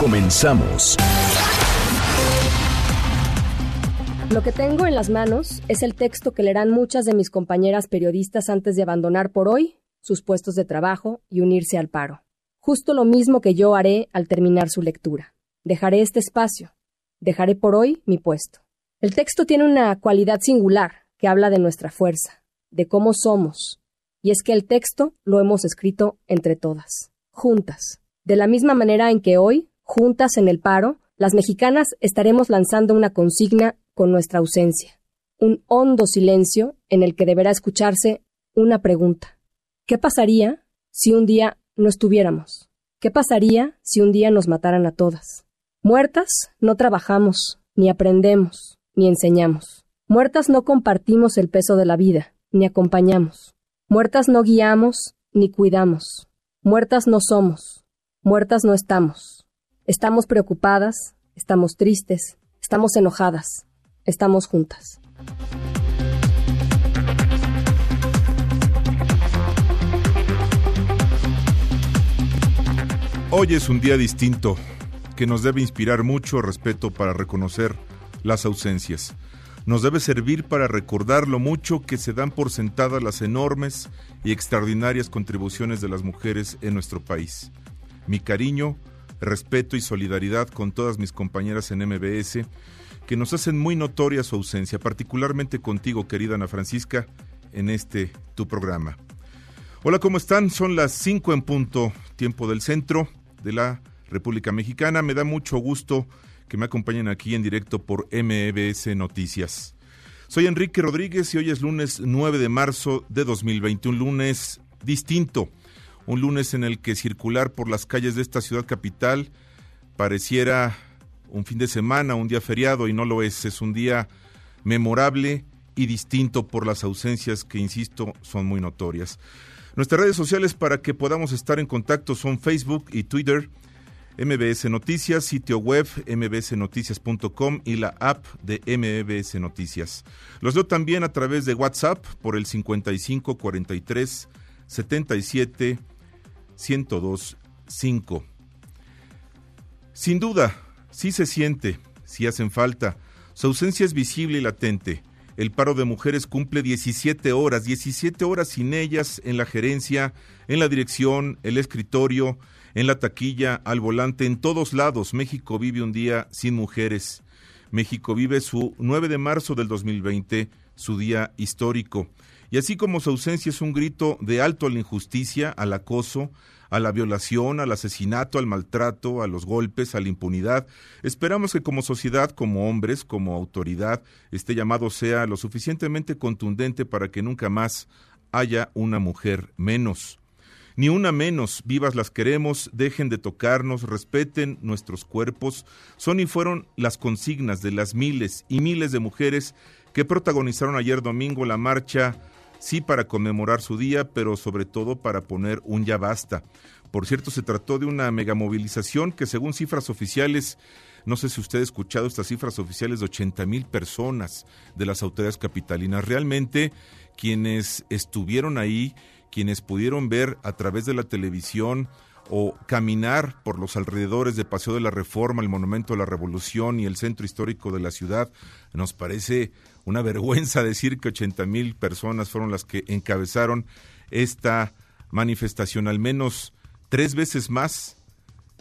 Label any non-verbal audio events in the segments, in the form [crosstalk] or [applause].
Comenzamos. Lo que tengo en las manos es el texto que leerán muchas de mis compañeras periodistas antes de abandonar por hoy sus puestos de trabajo y unirse al paro. Justo lo mismo que yo haré al terminar su lectura. Dejaré este espacio. Dejaré por hoy mi puesto. El texto tiene una cualidad singular que habla de nuestra fuerza, de cómo somos, y es que el texto lo hemos escrito entre todas, juntas. De la misma manera en que hoy, juntas en el paro, las mexicanas estaremos lanzando una consigna con nuestra ausencia, un hondo silencio en el que deberá escucharse una pregunta. ¿Qué pasaría si un día no estuviéramos? ¿Qué pasaría si un día nos mataran a todas? Muertas no trabajamos, ni aprendemos, ni enseñamos. Muertas no compartimos el peso de la vida, ni acompañamos. Muertas no guiamos, ni cuidamos. Muertas no somos. Muertas no estamos. Estamos preocupadas, estamos tristes, estamos enojadas, estamos juntas. Hoy es un día distinto que nos debe inspirar mucho respeto para reconocer las ausencias. Nos debe servir para recordar lo mucho que se dan por sentadas las enormes y extraordinarias contribuciones de las mujeres en nuestro país. Mi cariño, respeto y solidaridad con todas mis compañeras en MBS que nos hacen muy notoria su ausencia, particularmente contigo, querida Ana Francisca, en este tu programa. Hola, ¿cómo están? Son las 5 en punto, tiempo del centro de la República Mexicana. Me da mucho gusto que me acompañen aquí en directo por MBS Noticias. Soy Enrique Rodríguez y hoy es lunes 9 de marzo de 2020, un lunes distinto, un lunes en el que circular por las calles de esta ciudad capital pareciera un fin de semana, un día feriado y no lo es, es un día memorable y distinto por las ausencias que, insisto, son muy notorias. Nuestras redes sociales para que podamos estar en contacto son Facebook y Twitter, MBS Noticias, sitio web mbsnoticias.com y la app de MBS Noticias. Los leo también a través de WhatsApp por el 55 43 77 102 5. Sin duda, sí se siente, sí hacen falta. Su ausencia es visible y latente. El paro de mujeres cumple 17 horas, 17 horas sin ellas en la gerencia, en la dirección, el escritorio, en la taquilla, al volante, en todos lados. México vive un día sin mujeres. México vive su 9 de marzo del 2020, su día histórico. Y así como su ausencia es un grito de alto a la injusticia, al acoso, a la violación, al asesinato, al maltrato, a los golpes, a la impunidad. Esperamos que como sociedad, como hombres, como autoridad, este llamado sea lo suficientemente contundente para que nunca más haya una mujer menos. Ni una menos, vivas las queremos, dejen de tocarnos, respeten nuestros cuerpos. Son y fueron las consignas de las miles y miles de mujeres que protagonizaron ayer domingo la marcha sí para conmemorar su día, pero sobre todo para poner un ya basta. Por cierto, se trató de una megamovilización que según cifras oficiales, no sé si usted ha escuchado estas cifras oficiales de 80 mil personas de las autoridades capitalinas. Realmente quienes estuvieron ahí, quienes pudieron ver a través de la televisión o caminar por los alrededores de Paseo de la Reforma, el Monumento de la Revolución y el centro histórico de la ciudad, nos parece una vergüenza decir que 80 mil personas fueron las que encabezaron esta manifestación, al menos tres veces más,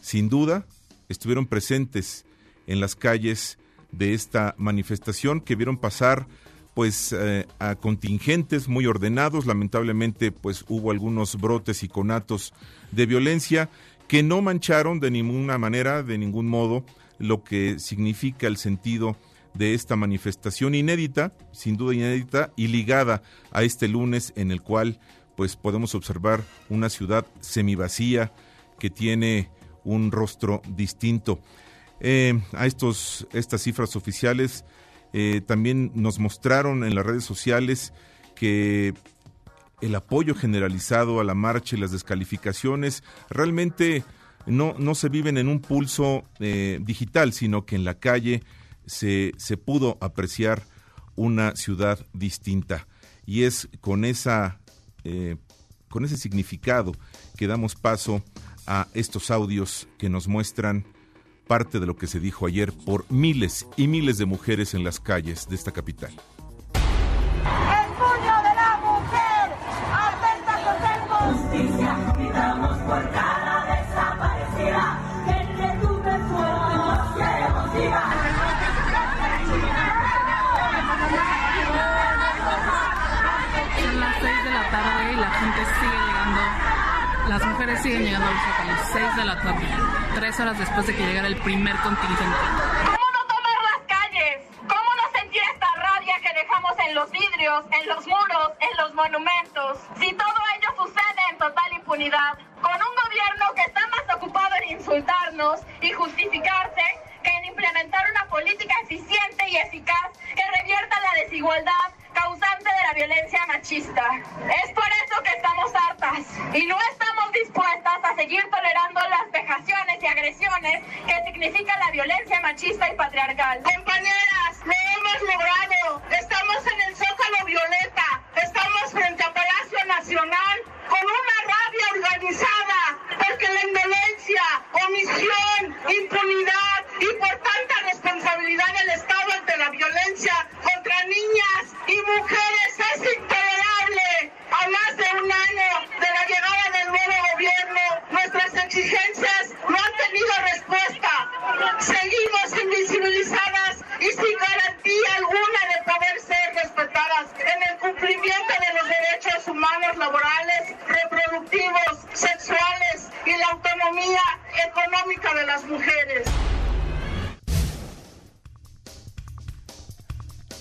sin duda, estuvieron presentes en las calles de esta manifestación que vieron pasar pues eh, a contingentes muy ordenados, lamentablemente pues hubo algunos brotes y conatos de violencia que no mancharon de ninguna manera, de ningún modo, lo que significa el sentido de esta manifestación inédita, sin duda inédita, y ligada a este lunes en el cual pues podemos observar una ciudad semivacía que tiene un rostro distinto. Eh, a estos, estas cifras oficiales eh, también nos mostraron en las redes sociales que el apoyo generalizado a la marcha y las descalificaciones realmente no, no se viven en un pulso eh, digital, sino que en la calle se, se pudo apreciar una ciudad distinta. Y es con, esa, con ese significado que damos paso a estos audios que nos muestran parte de lo que se dijo ayer por miles y miles de mujeres en las calles de esta capital. Siguen llegando a los zócalos, 6 de la tarde, tres horas después de que llegara el primer contingente. ¿Cómo no tomar las calles? ¿Cómo no sentir esta rabia que dejamos en los vidrios, en los muros, en los monumentos? Si todo ello sucede en total impunidad, con un gobierno que está más ocupado en insultarnos y justificarse en implementar una política eficiente y eficaz que revierta la desigualdad causante de la violencia machista. Es por eso que estamos hartas y no estamos dispuestas a seguir tolerando las vejaciones y agresiones que significa la violencia machista y patriarcal. Compañeras, lo hemos logrado. Estamos en el Zócalo Violeta. Estamos frente a Palacio Nacional con una rabia organizada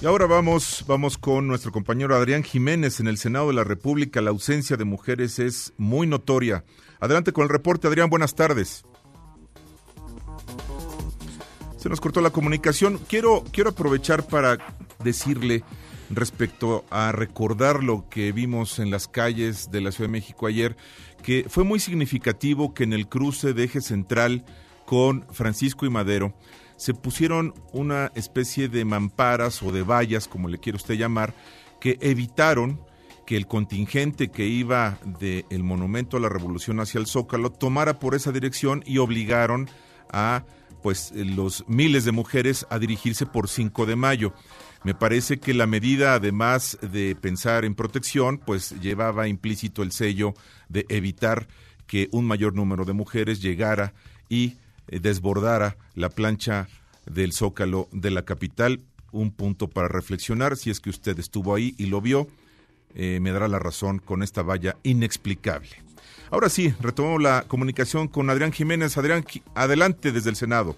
Y ahora vamos, vamos con nuestro compañero Adrián Jiménez en el Senado de la República. La ausencia de mujeres es muy notoria. Adelante con el reporte, Adrián. Buenas tardes. Se nos cortó la comunicación. Quiero, quiero aprovechar para decirle respecto a recordar lo que vimos en las calles de la Ciudad de México ayer, que fue muy significativo que en el cruce de eje central con Francisco y Madero, se pusieron una especie de mamparas o de vallas, como le quiere usted llamar, que evitaron que el contingente que iba del monumento a la revolución hacia el Zócalo tomara por esa dirección y obligaron a pues los miles de mujeres a dirigirse por 5 de mayo. Me parece que la medida, además de pensar en protección, pues llevaba implícito el sello de evitar que un mayor número de mujeres llegara y desbordara la plancha del zócalo de la capital. Un punto para reflexionar, si es que usted estuvo ahí y lo vio, eh, me dará la razón con esta valla inexplicable. Ahora sí, retomamos la comunicación con Adrián Jiménez. Adrián, adelante desde el Senado.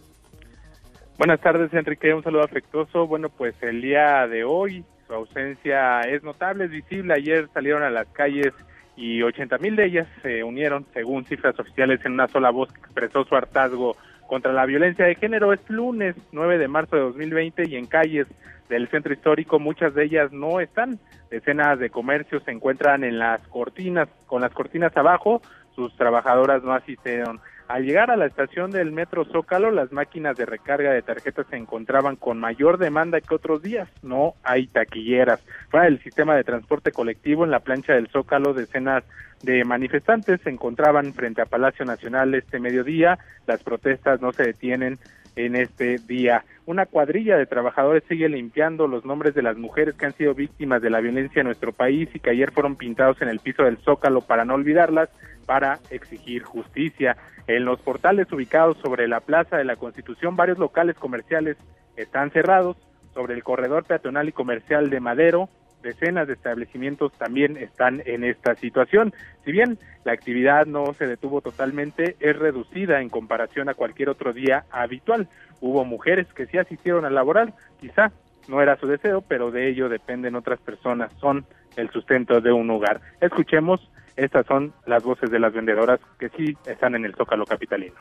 Buenas tardes, Enrique. Un saludo afectuoso. Bueno, pues el día de hoy su ausencia es notable, es visible. Ayer salieron a las calles y 80 mil de ellas se unieron, según cifras oficiales, en una sola voz que expresó su hartazgo contra la violencia de género. Es lunes 9 de marzo de 2020 y en calles del centro histórico muchas de ellas no están. Decenas de comercios se encuentran en las cortinas, con las cortinas abajo. Sus trabajadoras no asistieron. Al llegar a la estación del metro Zócalo, las máquinas de recarga de tarjetas se encontraban con mayor demanda que otros días. No hay taquilleras. Fuera del sistema de transporte colectivo, en la plancha del Zócalo, decenas de manifestantes se encontraban frente a Palacio Nacional este mediodía. Las protestas no se detienen en este día. Una cuadrilla de trabajadores sigue limpiando los nombres de las mujeres que han sido víctimas de la violencia en nuestro país y que ayer fueron pintados en el piso del Zócalo para no olvidarlas, para exigir justicia. En los portales ubicados sobre la Plaza de la Constitución, varios locales comerciales están cerrados. Sobre el corredor peatonal y comercial de Madero, decenas de establecimientos también están en esta situación. Si bien la actividad no se detuvo totalmente, es reducida en comparación a cualquier otro día habitual. Hubo mujeres que sí asistieron a laboral, quizá no era su deseo, pero de ello dependen otras personas, son el sustento de un hogar. Escuchemos, estas son las voces de las vendedoras que sí están en el Zócalo capitalino.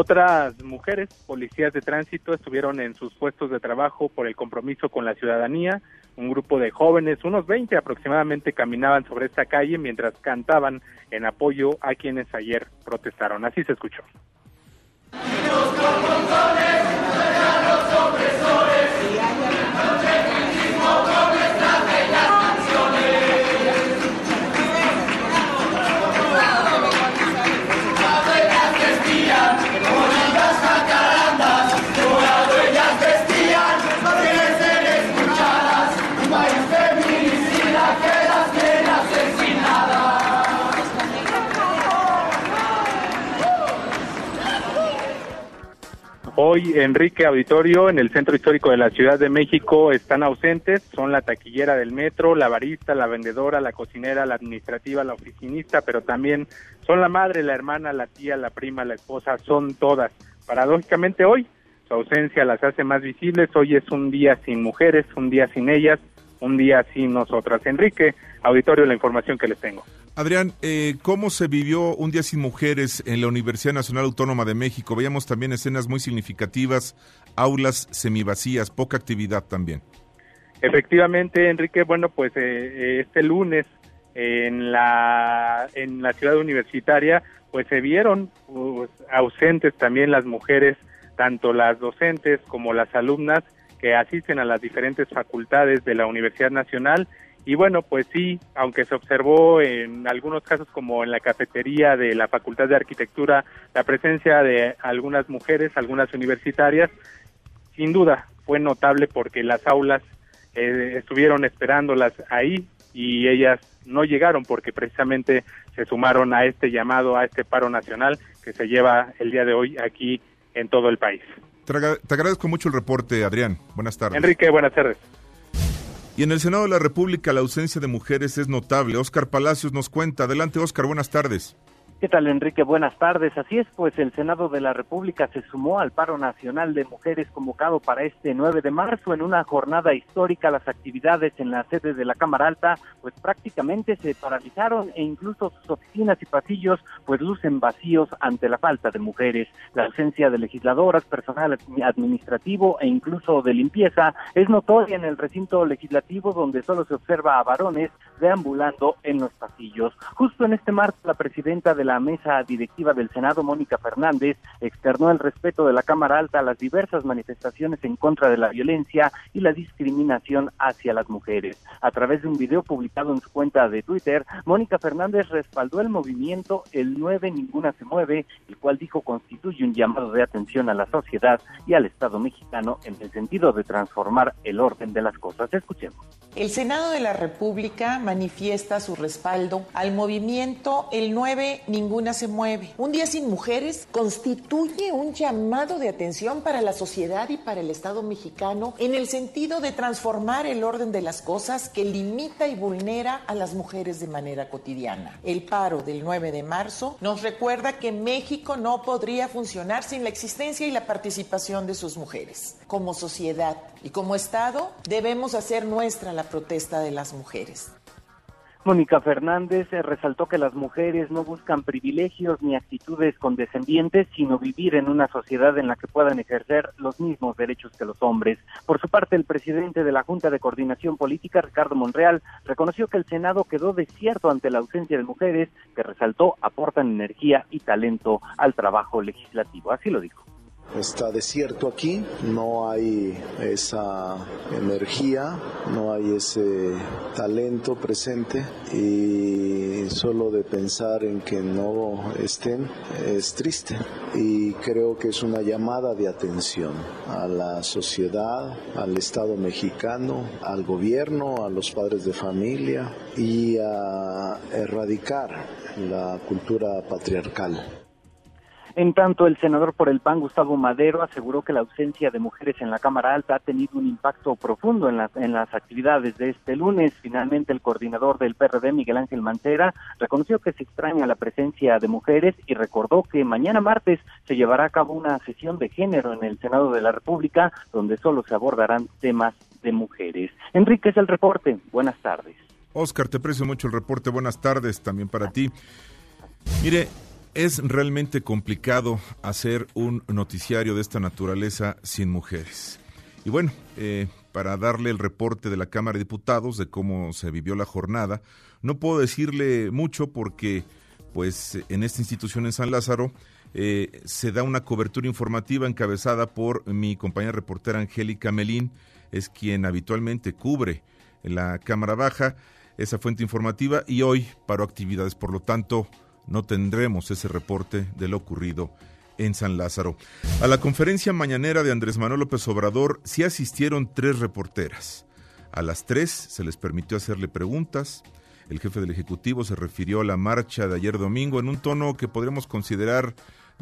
Otras mujeres, policías de tránsito, estuvieron en sus puestos de trabajo por el compromiso con la ciudadanía. Un grupo de jóvenes, unos 20 aproximadamente, caminaban sobre esta calle mientras cantaban en apoyo a quienes ayer protestaron. Así se escuchó. Hoy, Enrique Auditorio, en el Centro Histórico de la Ciudad de México, están ausentes. Son la taquillera del metro, la barista, la vendedora, la cocinera, la administrativa, la oficinista, pero también son la madre, la hermana, la tía, la prima, la esposa, son todas. Paradójicamente hoy, su ausencia las hace más visibles. Hoy es un día sin mujeres, un día sin ellas, un día sin nosotras. Enrique, Auditorio, la información que les tengo. Adrián, eh, ¿cómo se vivió un día sin mujeres en la Universidad Nacional Autónoma de México? Veíamos también escenas muy significativas, aulas semivacías, poca actividad también. Efectivamente, Enrique, bueno, pues eh, eh, este lunes en la, en la ciudad universitaria, pues se vieron pues, ausentes también las mujeres, tanto las docentes como las alumnas que asisten a las diferentes facultades de la Universidad Nacional y bueno, pues sí, aunque se observó en algunos casos como en la cafetería de la Facultad de Arquitectura la presencia de algunas mujeres, algunas universitarias, sin duda fue notable porque las aulas eh, estuvieron esperándolas ahí y ellas no llegaron porque precisamente se sumaron a este llamado, a este paro nacional que se lleva el día de hoy aquí en todo el país. Te, agradezco mucho el reporte, Adrián. Buenas tardes. Enrique, buenas tardes. Y en el Senado de la República la ausencia de mujeres es notable. Oscar Palacios nos cuenta. Adelante, Oscar, buenas tardes. ¿Qué tal, Enrique? Buenas tardes. Así es, pues el Senado de la República se sumó al paro nacional de mujeres convocado para este 9 de marzo en una jornada histórica. Las actividades en la sede de la Cámara Alta, pues prácticamente se paralizaron e incluso sus oficinas y pasillos, pues lucen vacíos ante la falta de mujeres. La ausencia de legisladoras, personal administrativo e incluso de limpieza es notoria en el recinto legislativo donde solo se observa a varones deambulando en los pasillos. Justo en este marco, la presidenta de la mesa directiva del Senado, Mónica Fernández, externó el respeto de la Cámara Alta a las diversas manifestaciones en contra de la violencia y la discriminación hacia las mujeres. A través de un video publicado en su cuenta de Twitter, Mónica Fernández respaldó el movimiento El 9 Ninguna se mueve, el cual dijo constituye un llamado de atención a la sociedad y al Estado mexicano en el sentido de transformar el orden de las cosas. Escuchemos. El Senado de la República manifiesta su respaldo al movimiento El 9 Ninguna se mueve. Un día sin mujeres constituye un llamado de atención para la sociedad y para el Estado mexicano en el sentido de transformar el orden de las cosas que limita y vulnera a las mujeres de manera cotidiana. El paro del 9 de marzo nos recuerda que México no podría funcionar sin la existencia y la participación de sus mujeres. Como sociedad y como Estado debemos hacer nuestra la protesta de las mujeres. Mónica Fernández eh, resaltó que las mujeres no buscan privilegios ni actitudes condescendientes, sino vivir en una sociedad en la que puedan ejercer los mismos derechos que los hombres. Por su parte, el presidente de la Junta de Coordinación Política, Ricardo Monreal, reconoció que el Senado quedó desierto ante la ausencia de mujeres que resaltó aportan energía y talento al trabajo legislativo. Así lo dijo. Está desierto aquí, no hay esa energía, no hay ese talento presente y solo de pensar en que no estén es triste y creo que es una llamada de atención a la sociedad, al Estado mexicano, al gobierno, a los padres de familia y a erradicar la cultura patriarcal. En tanto, el senador por el PAN, Gustavo Madero, aseguró que la ausencia de mujeres en la Cámara Alta ha tenido un impacto profundo en, en las actividades de este lunes. Finalmente, el coordinador del PRD, Miguel Ángel Mancera, reconoció que se extraña la presencia de mujeres y recordó que mañana martes se llevará a cabo una sesión de género en el Senado de la República, donde solo se abordarán temas de mujeres. Enrique es el reporte. Buenas tardes. Oscar, te aprecio mucho el reporte. Buenas tardes también para ti. Mire, es realmente complicado hacer un noticiario de esta naturaleza sin mujeres. Y bueno, eh, para darle el reporte de la Cámara de Diputados de cómo se vivió la jornada, no puedo decirle mucho porque pues en esta institución en San Lázaro eh, se da una cobertura informativa encabezada por mi compañera reportera Angélica Melín, es quien habitualmente cubre la Cámara Baja esa fuente informativa y hoy paró actividades, por lo tanto no tendremos ese reporte de lo ocurrido en San Lázaro. A la conferencia mañanera de Andrés Manuel López Obrador sí asistieron tres reporteras. A las tres se les permitió hacerle preguntas. El jefe del Ejecutivo se refirió a la marcha de ayer domingo en un tono que podríamos considerar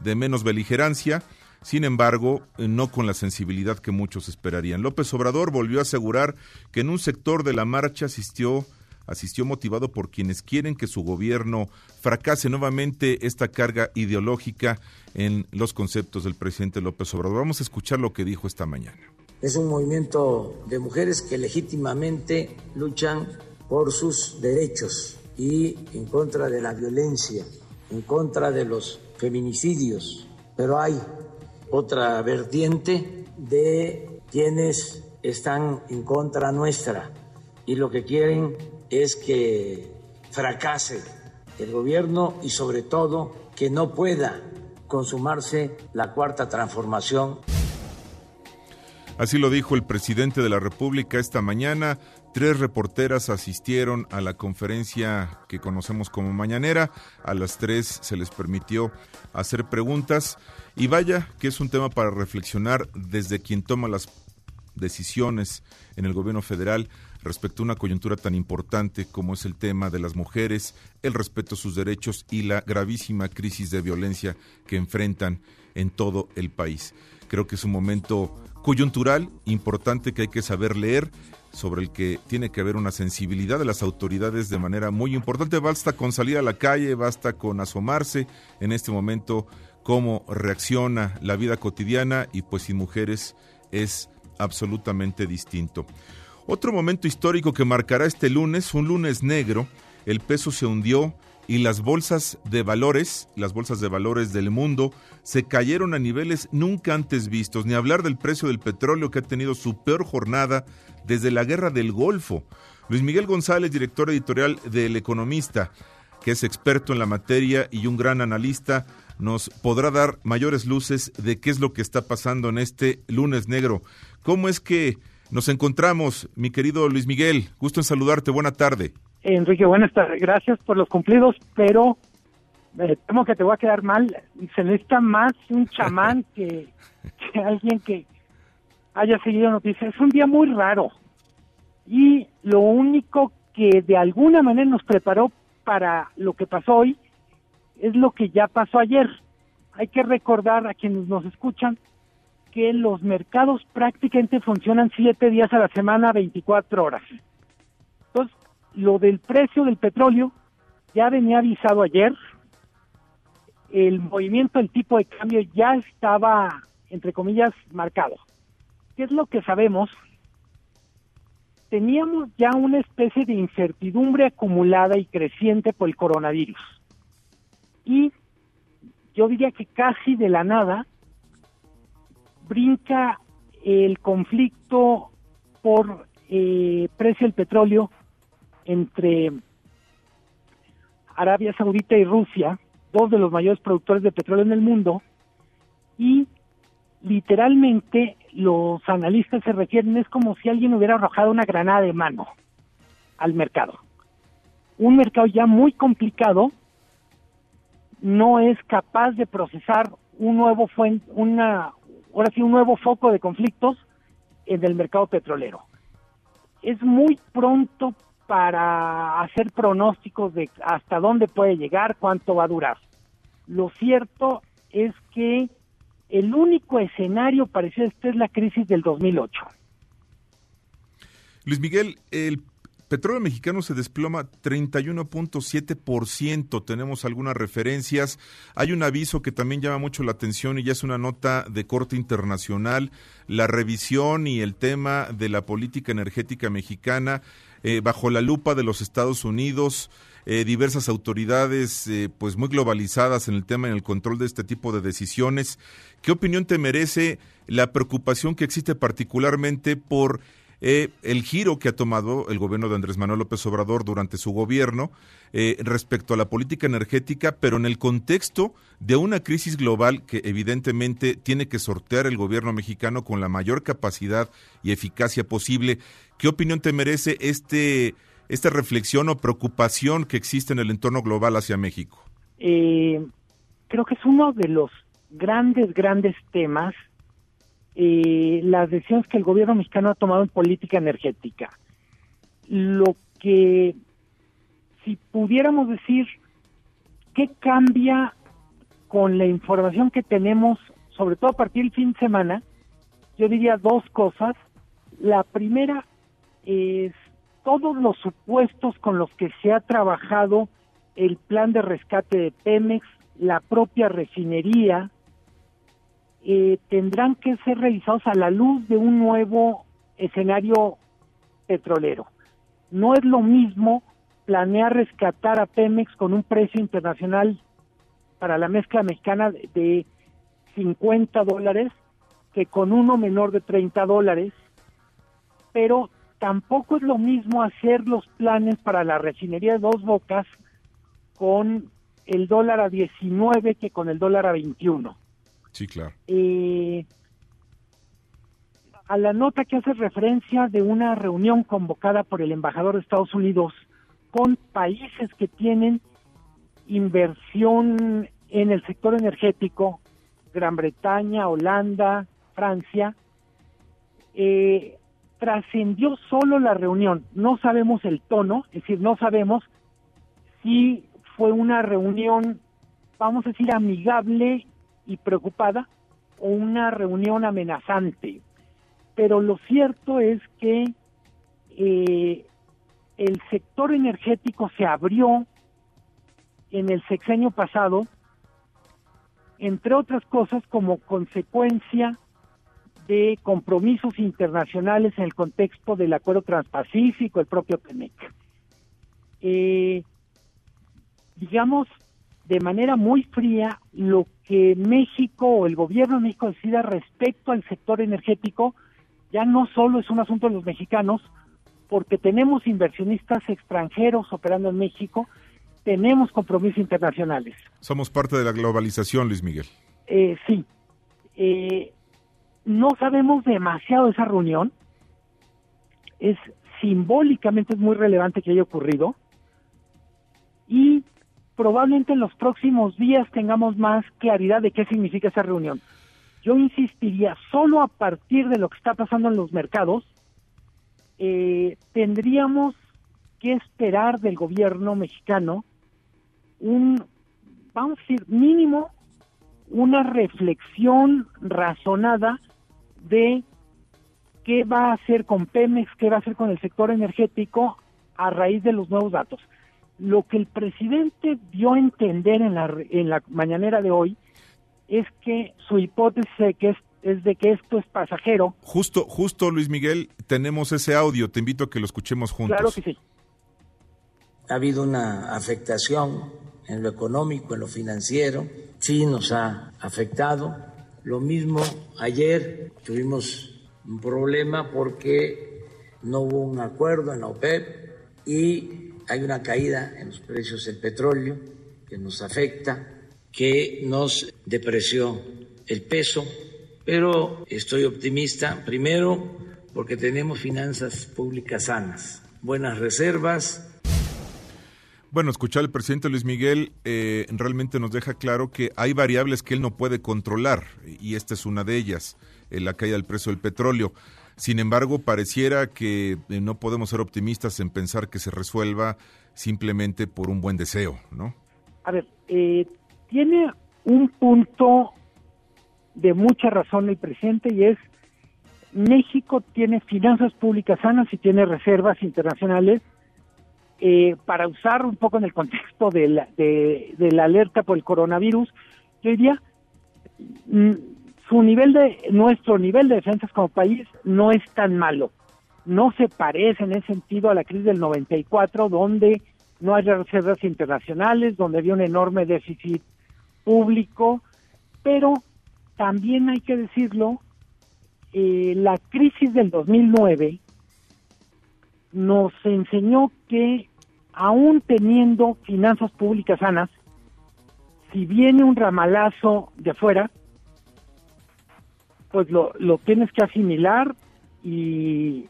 de menos beligerancia, sin embargo, no con la sensibilidad que muchos esperarían. López Obrador volvió a asegurar que en un sector de la marcha asistió asistió motivado por quienes quieren que su gobierno fracase nuevamente esta carga ideológica en los conceptos del presidente López Obrador. Vamos a escuchar lo que dijo esta mañana. Es un movimiento de mujeres que legítimamente luchan por sus derechos y en contra de la violencia, en contra de los feminicidios. Pero hay otra vertiente de quienes están en contra nuestra y lo que quieren es que fracase el gobierno y sobre todo que no pueda consumarse la cuarta transformación. Así lo dijo el presidente de la República esta mañana. Tres reporteras asistieron a la conferencia que conocemos como Mañanera. A las tres se les permitió hacer preguntas. Y vaya que es un tema para reflexionar desde quien toma las decisiones en el gobierno federal respecto a una coyuntura tan importante como es el tema de las mujeres, el respeto a sus derechos y la gravísima crisis de violencia que enfrentan en todo el país. Creo que es un momento coyuntural, importante que hay que saber leer, sobre el que tiene que haber una sensibilidad de las autoridades de manera muy importante. Basta con salir a la calle, basta con asomarse en este momento cómo reacciona la vida cotidiana y pues sin mujeres es absolutamente distinto. Otro momento histórico que marcará este lunes, un lunes negro, el peso se hundió y las bolsas de valores, las bolsas de valores del mundo, se cayeron a niveles nunca antes vistos, ni hablar del precio del petróleo que ha tenido su peor jornada desde la guerra del Golfo. Luis Miguel González, director editorial del Economista, que es experto en la materia y un gran analista, nos podrá dar mayores luces de qué es lo que está pasando en este lunes negro. ¿Cómo es que nos encontramos, mi querido Luis Miguel. Gusto en saludarte. Buena tarde. Enrique, buenas tardes. Gracias por los cumplidos, pero me temo que te voy a quedar mal. Se necesita más un chamán [laughs] que, alguien que haya seguido noticias. Es un día muy raro. Y lo único que de alguna manera nos preparó para lo que pasó hoy es lo que ya pasó ayer. Hay que recordar a quienes nos escuchan que los mercados prácticamente funcionan siete días a la semana, 24 horas. Entonces, lo del precio del petróleo ya venía avisado ayer. El movimiento del tipo de cambio ya estaba, entre comillas, marcado. ¿Qué es lo que sabemos? Teníamos ya una especie de incertidumbre acumulada y creciente por el coronavirus. Y yo diría que casi de la nada brinca el conflicto por eh, precio del petróleo entre Arabia Saudita y Rusia, dos de los mayores productores de petróleo en el mundo, y literalmente los analistas se refieren, es como si alguien hubiera arrojado una granada de mano al mercado. Un mercado ya muy complicado no es capaz de procesar un nuevo fuente, una, ahora sí, un nuevo foco de conflictos en el mercado petrolero. Es muy pronto para hacer pronósticos de hasta dónde puede llegar, cuánto va a durar. Lo cierto es que el único escenario parecido este es la crisis del 2008. Luis Miguel, el petróleo mexicano se desploma 31.7%. Tenemos algunas referencias. Hay un aviso que también llama mucho la atención y ya es una nota de corte internacional. La revisión y el tema de la política energética mexicana eh, bajo la lupa de los Estados Unidos. Eh, diversas autoridades eh, pues muy globalizadas en el tema en el control de este tipo de decisiones. ¿Qué opinión te merece la preocupación que existe particularmente por eh, el giro que ha tomado el gobierno de Andrés Manuel López Obrador durante su gobierno eh, respecto a la política energética, pero en el contexto de una crisis global que evidentemente tiene que sortear el gobierno mexicano con la mayor capacidad y eficacia posible. ¿Qué opinión te merece este, esta reflexión o preocupación que existe en el entorno global hacia México? Eh, creo que es uno de los grandes, grandes temas eh, las decisiones que el gobierno mexicano ha tomado en política energética. Lo que, si pudiéramos decir, ¿qué cambia con la información que tenemos, sobre todo a partir del fin de semana? Yo diría dos cosas. La primera es todos los supuestos con los que se ha trabajado el plan de rescate de Pemex, la propia refinería, eh, tendrán que ser revisados a la luz de un nuevo escenario petrolero. No es lo mismo planear rescatar a Pemex con un precio internacional para la mezcla mexicana de 50 dólares que con uno menor de 30 dólares, pero tampoco es lo mismo hacer los planes para la refinería de Dos Bocas con el dólar a 19 que con el dólar a 21. Sí, claro. Eh, a la nota que hace referencia de una reunión convocada por el embajador de Estados Unidos con países que tienen inversión en el sector energético, Gran Bretaña, Holanda, Francia, eh, trascendió solo la reunión. No sabemos el tono, es decir, no sabemos si fue una reunión, vamos a decir, amigable y preocupada o una reunión amenazante. Pero lo cierto es que eh, el sector energético se abrió en el sexenio pasado, entre otras cosas como consecuencia de compromisos internacionales en el contexto del Acuerdo Transpacífico, el propio TEMEC. Eh, digamos, de manera muy fría lo que México o el gobierno de México decida respecto al sector energético ya no solo es un asunto de los mexicanos, porque tenemos inversionistas extranjeros operando en México, tenemos compromisos internacionales. Somos parte de la globalización, Luis Miguel. Eh, sí. Eh, no sabemos demasiado de esa reunión. Es simbólicamente es muy relevante que haya ocurrido. Y probablemente en los próximos días tengamos más claridad de qué significa esa reunión. Yo insistiría, solo a partir de lo que está pasando en los mercados, eh, tendríamos que esperar del gobierno mexicano un, vamos a decir, mínimo, una reflexión razonada de qué va a hacer con Pemex, qué va a hacer con el sector energético a raíz de los nuevos datos lo que el presidente dio a entender en la, en la mañanera de hoy es que su hipótesis que es, es, de que esto es pasajero. Justo, justo Luis Miguel, tenemos ese audio, te invito a que lo escuchemos juntos. Claro que sí. Ha habido una afectación en lo económico, en lo financiero, sí nos ha afectado. Lo mismo ayer tuvimos un problema porque no hubo un acuerdo en la OPEP y hay una caída en los precios del petróleo que nos afecta, que nos depreció el peso, pero estoy optimista, primero porque tenemos finanzas públicas sanas, buenas reservas. Bueno, escuchar al presidente Luis Miguel eh, realmente nos deja claro que hay variables que él no puede controlar y esta es una de ellas, eh, la caída del precio del petróleo. Sin embargo, pareciera que eh, no podemos ser optimistas en pensar que se resuelva simplemente por un buen deseo, ¿no? A ver, eh, tiene un punto de mucha razón el presidente y es México tiene finanzas públicas sanas y tiene reservas internacionales eh, para usar un poco en el contexto de la, de, la alerta por el coronavirus, yo diría, mm, su nivel de, nuestro nivel de defensas como país no es tan malo. No se parece en ese sentido a la crisis del 94, donde no hay reservas internacionales, donde había un enorme déficit público, pero también hay que decirlo, eh, la crisis del 2009 nos enseñó que aún teniendo finanzas públicas sanas, si viene un ramalazo de afuera, pues lo, lo tienes que asimilar y...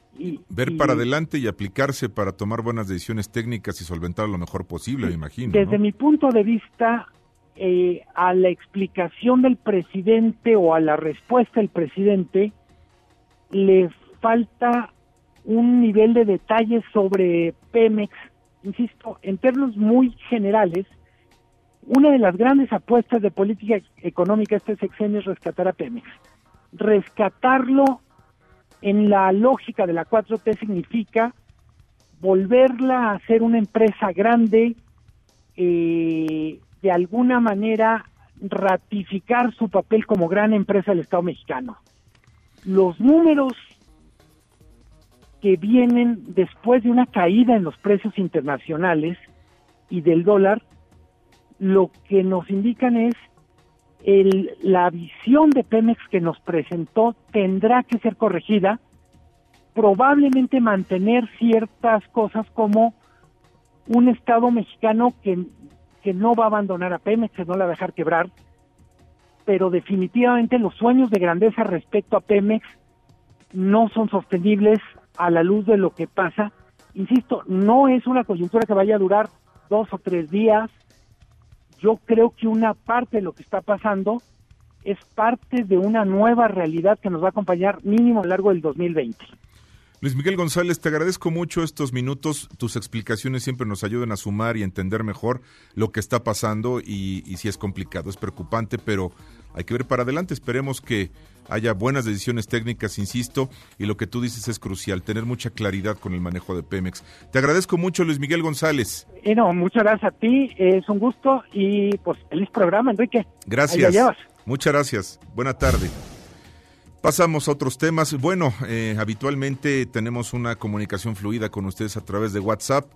Ver para adelante y aplicarse para tomar buenas decisiones técnicas y solventar lo mejor posible, me imagino. Desde mi punto de vista, eh, a la explicación del presidente o a la respuesta del presidente, le falta un nivel de detalle sobre Pemex. Insisto, en términos muy generales, una de las grandes apuestas de política económica este sexenio es rescatar a Pemex. Rescatarlo en la lógica de la 4T significa volverla a ser una empresa grande, eh, de alguna manera ratificar su papel como gran empresa del Estado mexicano. Los números que vienen después de una caída en los precios internacionales y del dólar, lo que nos indican es el, la visión de Pemex que nos presentó tendrá que ser corregida, probablemente mantener ciertas cosas como un Estado mexicano que, que no va a abandonar a Pemex, que no la va a dejar quebrar, pero definitivamente los sueños de grandeza respecto a Pemex no son sostenibles a la luz de lo que pasa. Insisto, no es una coyuntura que vaya a durar dos o tres días. Yo creo que una parte de lo que está pasando es parte de una nueva realidad que nos va a acompañar mínimo a lo largo del 2020. Luis Miguel González, te agradezco mucho estos minutos. Tus explicaciones siempre nos ayudan a sumar y entender mejor lo que está pasando y, y si es complicado, es preocupante, pero hay que ver para adelante. Esperemos que haya buenas decisiones técnicas, insisto, y lo que tú dices es crucial, tener mucha claridad con el manejo de Pemex. Te agradezco mucho, Luis Miguel González. Eh, no, muchas gracias a ti, es un gusto y pues feliz programa, Enrique. Gracias. Muchas gracias. Buena tarde. Pasamos a otros temas. Bueno, eh, habitualmente tenemos una comunicación fluida con ustedes a través de WhatsApp.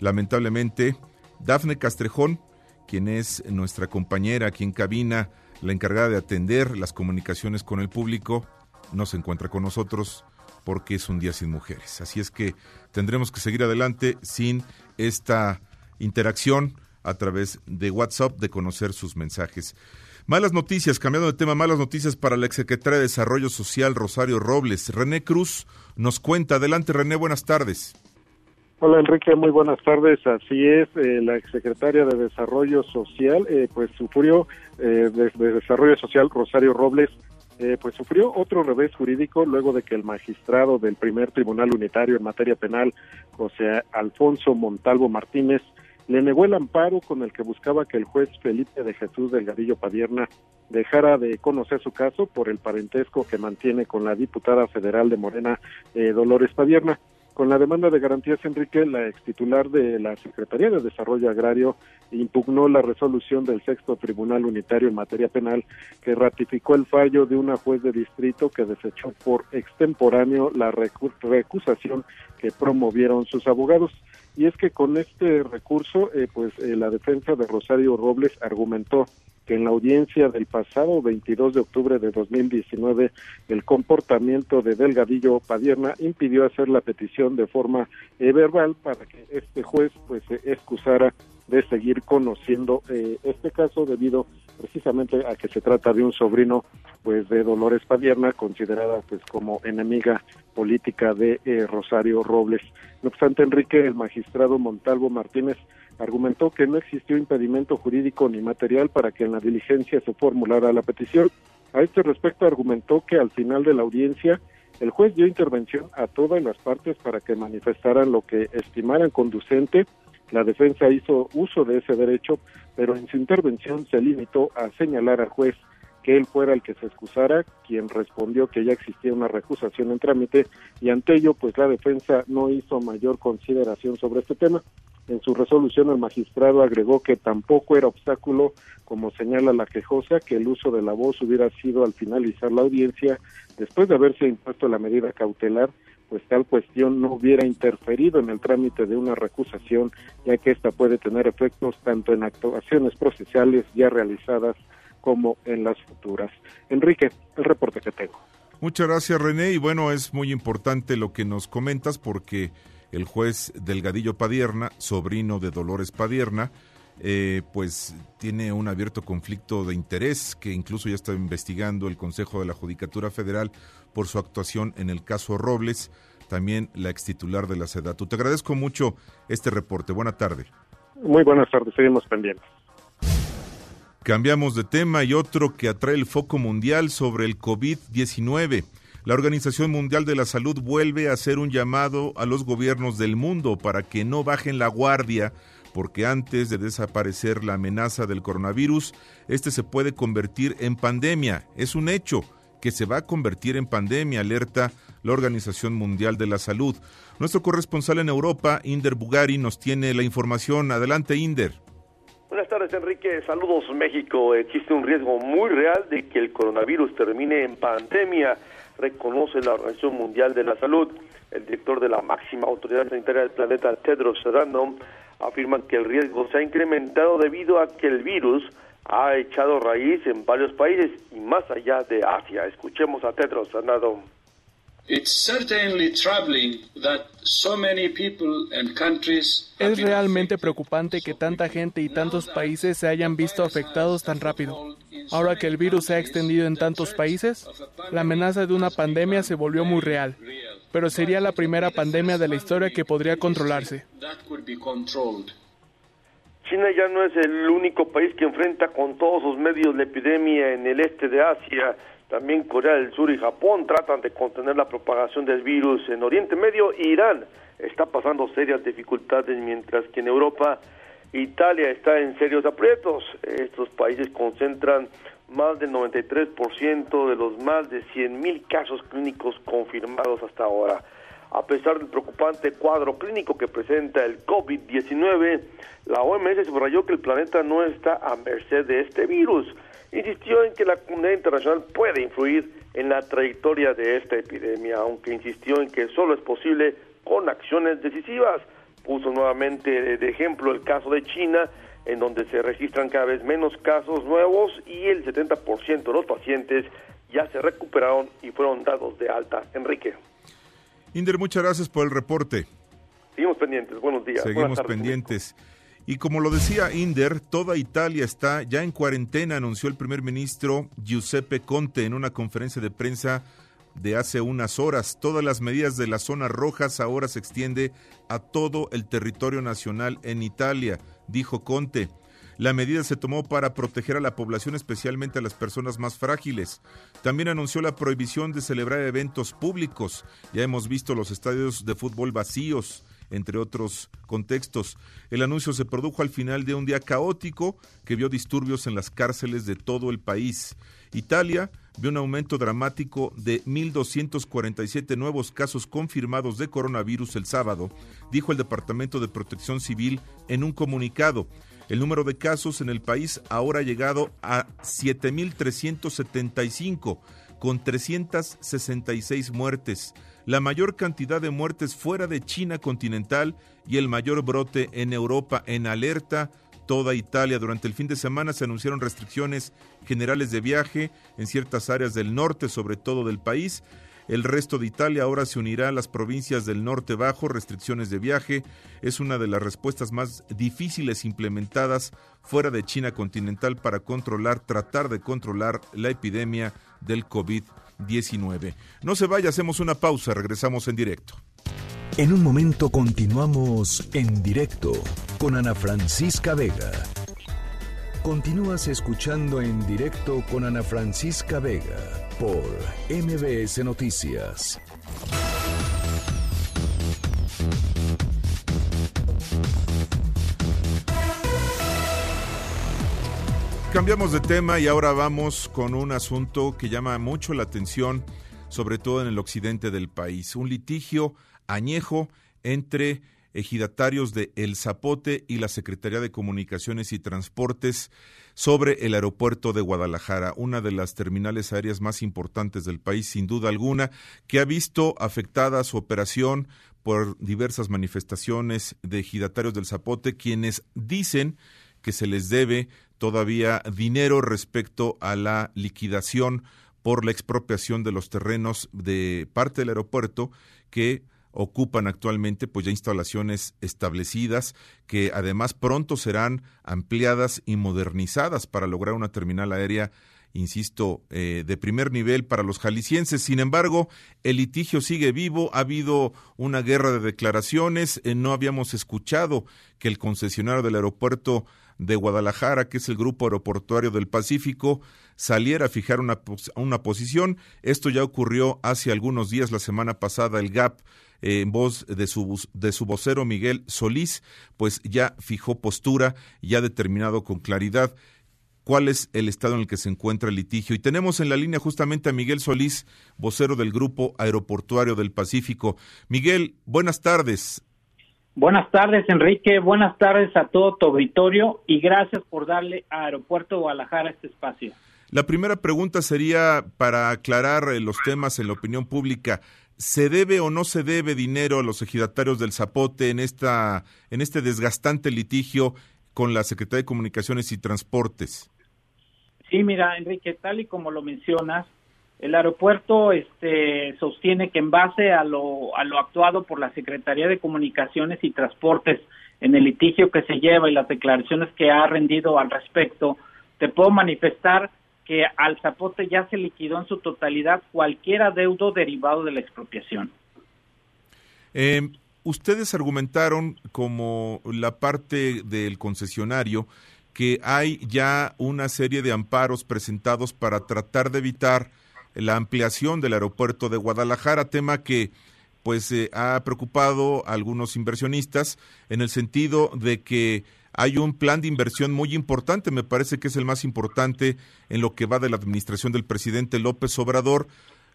Lamentablemente, Dafne Castrejón, quien es nuestra compañera aquí en cabina, la encargada de atender las comunicaciones con el público, no se encuentra con nosotros porque es un día sin mujeres. Así es que tendremos que seguir adelante sin esta interacción a través de WhatsApp, de conocer sus mensajes. Malas noticias, cambiando de tema, malas noticias para la exsecretaria de Desarrollo Social, Rosario Robles. René Cruz nos cuenta. Adelante, René, buenas tardes. Hola Enrique, muy buenas tardes. Así es, eh, la exsecretaria de Desarrollo Social, eh, pues sufrió, eh, de, Desarrollo Social, Rosario Robles, pues sufrió otro revés jurídico luego de que el magistrado del primer tribunal unitario en materia penal, José Alfonso Montalvo Martínez, le negó el amparo con el que buscaba que el juez Felipe de Jesús Delgadillo Padierna dejara de conocer su caso por el parentesco que mantiene con la diputada federal de Morena, eh, Dolores Padierna. Con la demanda de garantías, Enrique, la ex titular de la Secretaría de Desarrollo Agrario impugnó la resolución del sexto Tribunal Unitario en materia penal que ratificó el fallo de una juez de distrito que desechó por extemporáneo la recusación que promovieron sus abogados. Y es que con este recurso, eh, pues eh, la defensa de Rosario Robles argumentó que en la audiencia del pasado 22 de octubre de 2019 el comportamiento de Delgadillo Padierna impidió hacer la petición de forma verbal para que este juez pues se excusara de seguir conociendo eh, este caso debido precisamente a que se trata de un sobrino pues de Dolores Padierna considerada pues como enemiga política de eh, Rosario Robles. No obstante Enrique el magistrado Montalvo Martínez argumentó que no existió impedimento jurídico ni material para que en la diligencia se formulara la petición. A este respecto argumentó que al final de la audiencia el juez dio intervención a todas las partes para que manifestaran lo que estimaran conducente La defensa hizo uso de ese derecho, pero en su intervención se limitó a señalar al juez que él fuera el que se excusara, quien respondió que ya existía una recusación en trámite y ante ello pues la defensa no hizo mayor consideración sobre este tema. En su resolución el magistrado agregó que tampoco era obstáculo, como señala la quejosa, que el uso de la voz hubiera sido al finalizar la audiencia, después de haberse impuesto la medida cautelar, pues tal cuestión no hubiera interferido en el trámite de una recusación, ya que ésta puede tener efectos tanto en actuaciones procesales ya realizadas como en las futuras. Enrique, el reporte que tengo. Muchas gracias René y bueno, es muy importante lo que nos comentas porque el juez Delgadillo Padierna, sobrino de Dolores Padierna, eh, pues tiene un abierto conflicto de interés que incluso ya está investigando el Consejo de la Judicatura Federal por su actuación en el caso Robles, también la ex titular de la SEDATU. Te agradezco mucho este reporte. Buena tarde. Muy buenas tardes, seguimos pendientes. Cambiamos de tema y otro que atrae el foco mundial sobre el COVID-19. La Organización Mundial de la Salud vuelve a hacer un llamado a los gobiernos del mundo para que no bajen la guardia, porque antes de desaparecer la amenaza del coronavirus, este se puede convertir en pandemia. Es un hecho que se va a convertir en pandemia, alerta la Organización Mundial de la Salud. Nuestro corresponsal en Europa, Inder Bugari, nos tiene la información. Adelante, Inder. Buenas tardes, Enrique. Saludos, México. Existe un riesgo muy real de que el coronavirus termine en pandemia, reconoce la Organización Mundial de la Salud. El director de la máxima autoridad sanitaria del planeta, Tedros Adhanom, afirma que el riesgo se ha incrementado debido a que el virus ha echado raíz en varios países y más allá de Asia. Escuchemos a Tedros Adhanom. Es realmente preocupante que tanta gente y tantos países se hayan visto afectados tan rápido. Ahora que el virus se ha extendido en tantos países, la amenaza de una pandemia se volvió muy real, pero sería la primera pandemia de la historia que podría controlarse. China ya no es el único país que enfrenta con todos sus medios la epidemia en el este de Asia también Corea del Sur y Japón tratan de contener la propagación del virus en Oriente Medio Irán está pasando serias dificultades mientras que en Europa Italia está en serios aprietos. Estos países concentran más del 93% de los más de 100.000 casos clínicos confirmados hasta ahora. A pesar del preocupante cuadro clínico que presenta el COVID-19, la OMS subrayó que el planeta no está a merced de este virus insistió en que la comunidad internacional puede influir en la trayectoria de esta epidemia, aunque insistió en que solo es posible con acciones decisivas. Puso nuevamente de ejemplo el caso de China, en donde se registran cada vez menos casos nuevos y el 70% de los pacientes ya se recuperaron y fueron dados de alta. Enrique. Inder, muchas gracias por el reporte. Seguimos pendientes. Buenos días. Seguimos pendientes. Y como lo decía Inder, toda Italia está ya en cuarentena, anunció el primer ministro Giuseppe Conte en una conferencia de prensa de hace unas horas. Todas las medidas de las zonas rojas ahora se extiende a todo el territorio nacional en Italia, dijo Conte. La medida se tomó para proteger a la población, especialmente a las personas más frágiles. También anunció la prohibición de celebrar eventos públicos. Ya hemos visto los estadios de fútbol vacíos entre otros contextos. El anuncio se produjo al final de un día caótico que vio disturbios en las cárceles de todo el país. Italia vio un aumento dramático de 1.247 nuevos casos confirmados de coronavirus el sábado, dijo el Departamento de Protección Civil en un comunicado. El número de casos en el país ahora ha llegado a 7.375, con 366 muertes la mayor cantidad de muertes fuera de China continental y el mayor brote en Europa en alerta toda Italia. Durante el fin de semana se anunciaron restricciones generales de viaje en ciertas áreas del norte, sobre todo del país. El resto de Italia ahora se unirá a las provincias del norte bajo, restricciones de viaje. Es una de las respuestas más difíciles implementadas fuera de China continental para controlar, tratar de controlar la epidemia del COVID-19. 19. No se vaya, hacemos una pausa, regresamos en directo. En un momento continuamos en directo con Ana Francisca Vega. Continúas escuchando en directo con Ana Francisca Vega por MBS Noticias. Cambiamos de tema y ahora vamos con un asunto que llama mucho la atención, sobre todo en el occidente del país. Un litigio añejo entre ejidatarios de El Zapote y la Secretaría de Comunicaciones y Transportes sobre el aeropuerto de Guadalajara, una de las terminales aéreas más importantes del país, sin duda alguna, que ha visto afectada su operación por diversas manifestaciones de ejidatarios del Zapote, quienes dicen que se les debe todavía dinero respecto a la liquidación por la expropiación de los terrenos de parte del aeropuerto que ocupan actualmente pues ya instalaciones establecidas que además pronto serán ampliadas y modernizadas para lograr una terminal aérea insisto, eh, de primer nivel para los jaliscienses. Sin embargo, el litigio sigue vivo, ha habido una guerra de declaraciones, eh, no habíamos escuchado que el concesionario del aeropuerto de Guadalajara, que es el Grupo Aeroportuario del Pacífico, saliera a fijar una, una posición. Esto ya ocurrió hace algunos días, la semana pasada, el GAP eh, en voz de su, de su vocero Miguel Solís, pues ya fijó postura y ha determinado con claridad cuál es el estado en el que se encuentra el litigio. Y tenemos en la línea justamente a Miguel Solís, vocero del Grupo Aeroportuario del Pacífico. Miguel, buenas tardes. Buenas tardes, Enrique. Buenas tardes a todo tu auditorio y gracias por darle a Aeropuerto Guadalajara este espacio. La primera pregunta sería para aclarar eh, los temas en la opinión pública. ¿Se debe o no se debe dinero a los ejidatarios del Zapote en, esta, en este desgastante litigio con la Secretaría de Comunicaciones y Transportes? Sí, mira, Enrique, tal y como lo mencionas, el aeropuerto este, sostiene que en base a lo, a lo actuado por la Secretaría de Comunicaciones y Transportes en el litigio que se lleva y las declaraciones que ha rendido al respecto, te puedo manifestar que al Zapote ya se liquidó en su totalidad cualquier adeudo derivado de la expropiación. Eh, ustedes argumentaron como la parte del concesionario que hay ya una serie de amparos presentados para tratar de evitar la ampliación del aeropuerto de Guadalajara, tema que pues eh, ha preocupado a algunos inversionistas en el sentido de que hay un plan de inversión muy importante, me parece que es el más importante en lo que va de la administración del presidente López Obrador,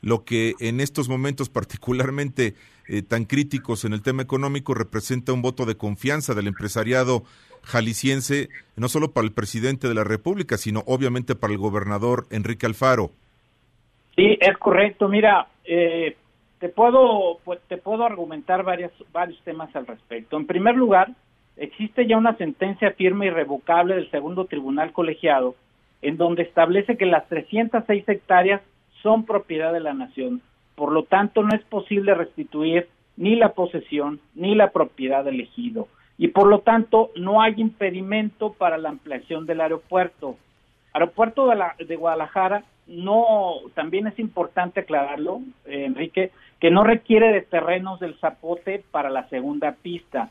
lo que en estos momentos particularmente eh, tan críticos en el tema económico representa un voto de confianza del empresariado jalisciense, no solo para el presidente de la República, sino obviamente para el gobernador Enrique Alfaro. Sí, es correcto. Mira, eh, te puedo pues, te puedo argumentar varios varios temas al respecto. En primer lugar, existe ya una sentencia firme y revocable del segundo tribunal colegiado en donde establece que las 306 hectáreas son propiedad de la nación. Por lo tanto, no es posible restituir ni la posesión ni la propiedad del ejido. Y por lo tanto, no hay impedimento para la ampliación del aeropuerto. Aeropuerto de, la, de Guadalajara no, también es importante aclararlo, eh, Enrique, que no requiere de terrenos del Zapote para la segunda pista.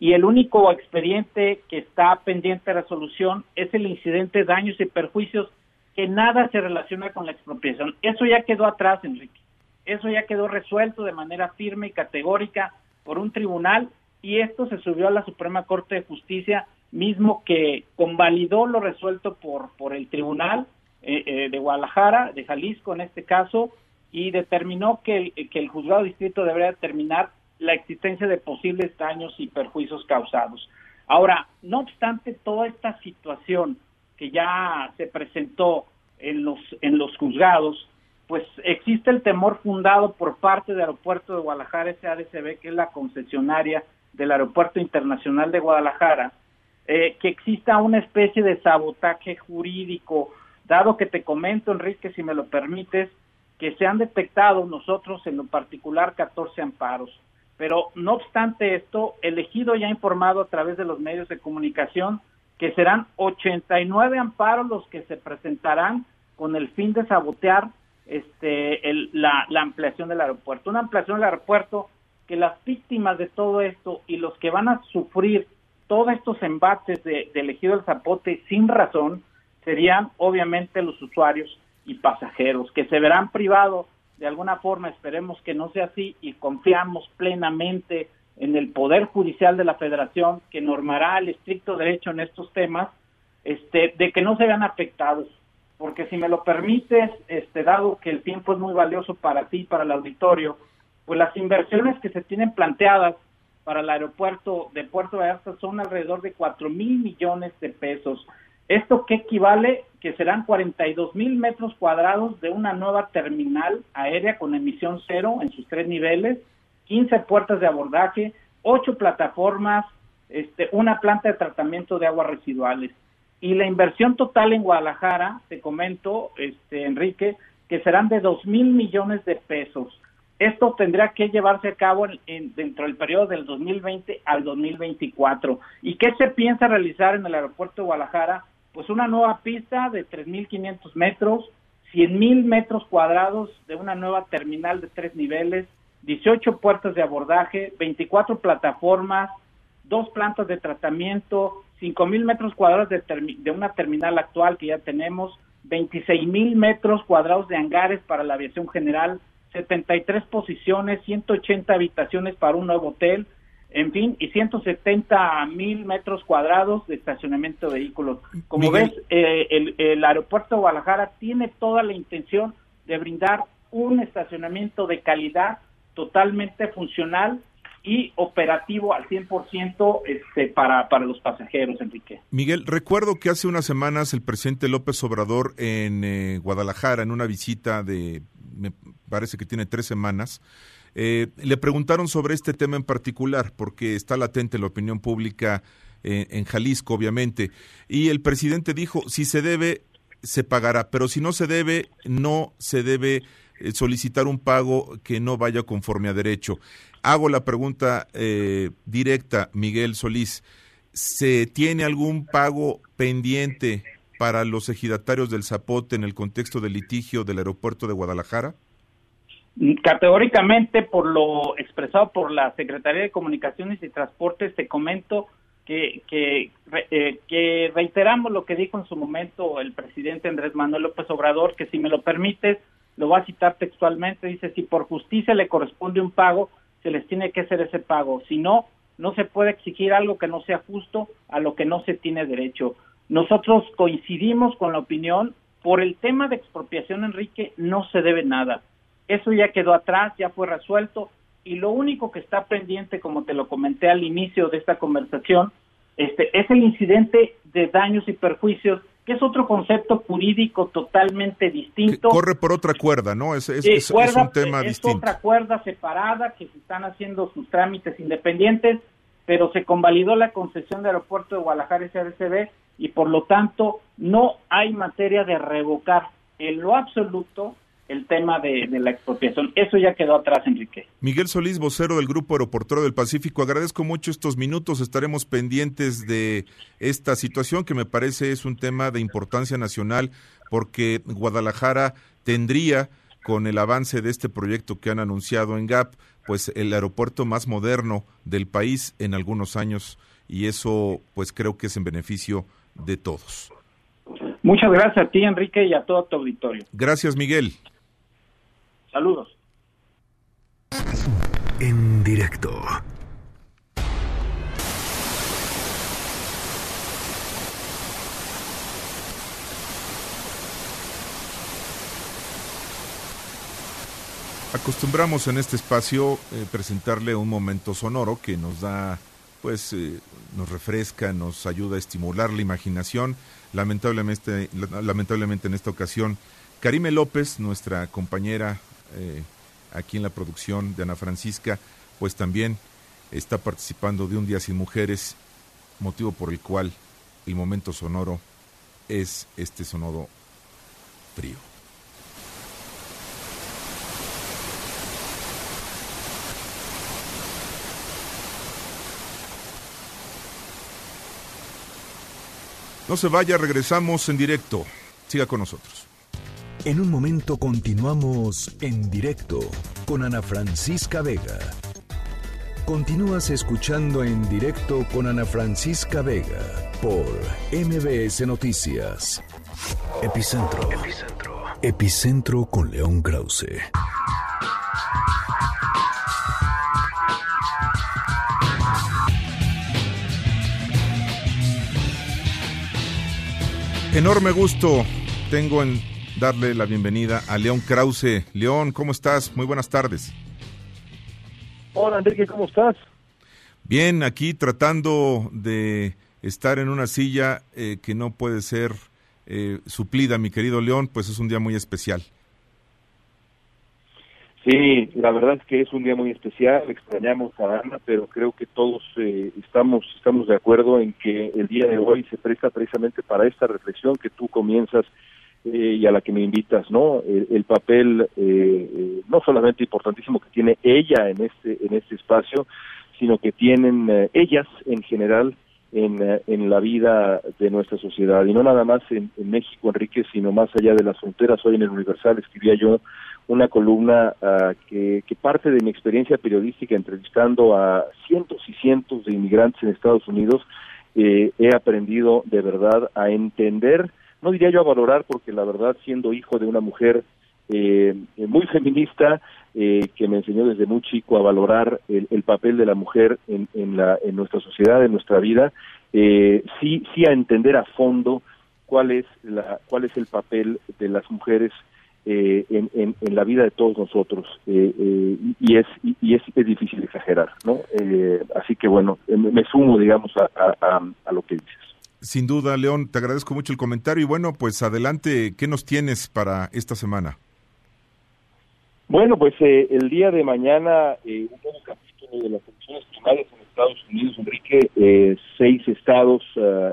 Y el único expediente que está pendiente de resolución es el incidente de daños y perjuicios que nada se relaciona con la expropiación. Eso ya quedó atrás, Enrique. Eso ya quedó resuelto de manera firme y categórica por un tribunal y esto se subió a la Suprema Corte de Justicia mismo que convalidó lo resuelto por, por el Tribunal eh, eh, de Guadalajara, de Jalisco en este caso, y determinó que el, que el juzgado distrito debería determinar la existencia de posibles daños y perjuicios causados. Ahora, no obstante toda esta situación que ya se presentó en los, en los juzgados, pues existe el temor fundado por parte del Aeropuerto de Guadalajara, SADCB, que es la concesionaria del Aeropuerto Internacional de Guadalajara, eh, que exista una especie de sabotaje jurídico, dado que te comento, Enrique, si me lo permites, que se han detectado nosotros en lo particular 14 amparos. Pero no obstante esto, el ejido ya ha informado a través de los medios de comunicación que serán 89 amparos los que se presentarán con el fin de sabotear este, la, la ampliación del aeropuerto. Una ampliación del aeropuerto que las víctimas de todo esto y los que van a sufrir todos estos embates de, elegido el zapote sin razón serían obviamente los usuarios y pasajeros que se verán privados de alguna forma, esperemos que no sea así y confiamos plenamente en el Poder Judicial de la Federación que normará el estricto derecho en estos temas, este, de que no se vean afectados. Porque si me lo permites, este, dado que el tiempo es muy valioso para ti para el auditorio, pues las inversiones que se tienen planteadas para el aeropuerto de Puerto Vallarta son alrededor de 4 mil millones de pesos. ¿Esto qué equivale? Que serán 42 mil metros cuadrados de una nueva terminal aérea con emisión cero en sus tres niveles, 15 puertas de abordaje, 8 plataformas, este, una planta de tratamiento de aguas residuales. Y la inversión total en Guadalajara, te comento, este, Enrique, que serán de 2 mil millones de pesos. Esto tendrá que llevarse a cabo en, dentro del periodo del 2020 al 2024. ¿Y qué se piensa realizar en el aeropuerto de Guadalajara? Pues una nueva pista de 3.500 metros, 100.000 metros cuadrados de una nueva terminal de tres niveles, 18 puertas de abordaje, 24 plataformas, dos plantas de tratamiento, 5.000 metros cuadrados de, de una terminal actual que ya tenemos, 26.000 metros cuadrados de hangares para la aviación general, 73 posiciones, 180 habitaciones para un nuevo hotel, en fin, y 170 mil metros cuadrados de estacionamiento de vehículos. Como ves, eh, el, el, aeropuerto de Guadalajara tiene toda la intención de brindar un estacionamiento de calidad totalmente funcional y operativo al 100% este, para, para los pasajeros, Enrique. Miguel, recuerdo que hace unas semanas el presidente López Obrador en eh, Guadalajara, en una visita de, me parece que tiene tres semanas, eh, le preguntaron sobre este tema en particular, porque está latente la opinión pública eh, en Jalisco, obviamente, y el presidente dijo, si se debe, se pagará, pero si no se debe, no se debe solicitar un pago que no vaya conforme a derecho. Hago la pregunta eh, directa, Miguel Solís. ¿Se tiene algún pago pendiente para los ejidatarios del Zapote en el contexto del litigio del aeropuerto de Guadalajara? Categóricamente, por lo expresado por la Secretaría de Comunicaciones y Transportes, te comento que, que, eh, que reiteramos lo que dijo en su momento el presidente Andrés Manuel López Obrador, que si me lo permites, lo va a citar textualmente, dice, si por justicia le corresponde un pago, se les tiene que hacer ese pago. Si no, no se puede exigir algo que no sea justo a lo que no se tiene derecho. Nosotros coincidimos con la opinión, por el tema de expropiación, Enrique, no se debe nada. Eso ya quedó atrás, ya fue resuelto y lo único que está pendiente, como te lo comenté al inicio de esta conversación, este, es el incidente de daños y perjuicios que es otro concepto jurídico totalmente distinto. corre por otra cuerda, ¿no? Es, es, es, un tema es distinto. otra cuerda separada que se están haciendo sus trámites independientes, pero se convalidó la concesión de aeropuerto de Guadalajara SRCB y por lo tanto no hay materia de revocar en lo absoluto el tema de, la expropiación. Eso ya quedó atrás, Enrique. Miguel Solís, vocero del Grupo Aeroportuario del Pacífico, agradezco mucho estos minutos. Estaremos pendientes de esta situación que me parece es un tema de importancia nacional porque Guadalajara tendría, con el avance de este proyecto que han anunciado en GAP, pues el aeropuerto más moderno del país en algunos años y eso pues creo que es en beneficio de todos. Muchas gracias a ti, Enrique, y a todo tu auditorio. Gracias, Miguel. Saludos. En directo. Acostumbramos en este espacio eh, presentarle un momento sonoro que nos da, pues, eh, nos refresca, nos ayuda a estimular la imaginación. Lamentablemente, lamentablemente en esta ocasión, Karime López, nuestra compañera eh, aquí en la producción de Ana Francisca, pues también está participando de Un Día Sin Mujeres, motivo por el cual el momento sonoro es este sonoro frío. No se vaya, regresamos en directo. Siga con nosotros. En un momento continuamos en directo con Ana Francisca Vega. Continúas escuchando en directo con Ana Francisca Vega por MBS Noticias. Epicentro. Epicentro. Epicentro con León Krause. Enorme gusto tengo en darle la bienvenida a León Krause. León, ¿cómo estás? Muy buenas tardes. Hola Enrique, ¿cómo estás? Bien, aquí tratando de estar en una silla eh, que no puede ser eh, suplida, mi querido León, pues es un día muy especial. Sí, la verdad es que es un día muy especial, extrañamos a Ana, pero creo que todos eh, estamos estamos de acuerdo en que el día de hoy se presta precisamente para esta reflexión que tú comienzas eh, y a la que me invitas, ¿no? El, papel eh, no solamente importantísimo que tiene ella en este en este espacio, sino que tienen ellas en general en, en la vida de nuestra sociedad y no nada más en, en México, Enrique, sino más allá de las fronteras. Hoy en el Universal escribía yo una columna uh, que, que, parte de mi experiencia periodística entrevistando a cientos y cientos de inmigrantes en Estados Unidos, eh, he aprendido de verdad a entender, no diría yo a valorar, porque la verdad siendo hijo de una mujer eh, muy feminista, eh, que me enseñó desde muy chico a valorar el, el papel de la mujer en, en, la, en nuestra sociedad, en nuestra vida, eh, sí, sí a entender a fondo cuál es, la, cuál es el papel de las mujeres eh, en, la vida de todos nosotros. Eh, y es y es, difícil exagerar no así que bueno me sumo digamos a, lo que dices sin duda León te agradezco mucho el comentario y bueno pues adelante qué nos tienes para esta semana bueno pues eh, el día de mañana un nuevo capítulo de las elecciones primarias en Estados Unidos Enrique seis estados uh,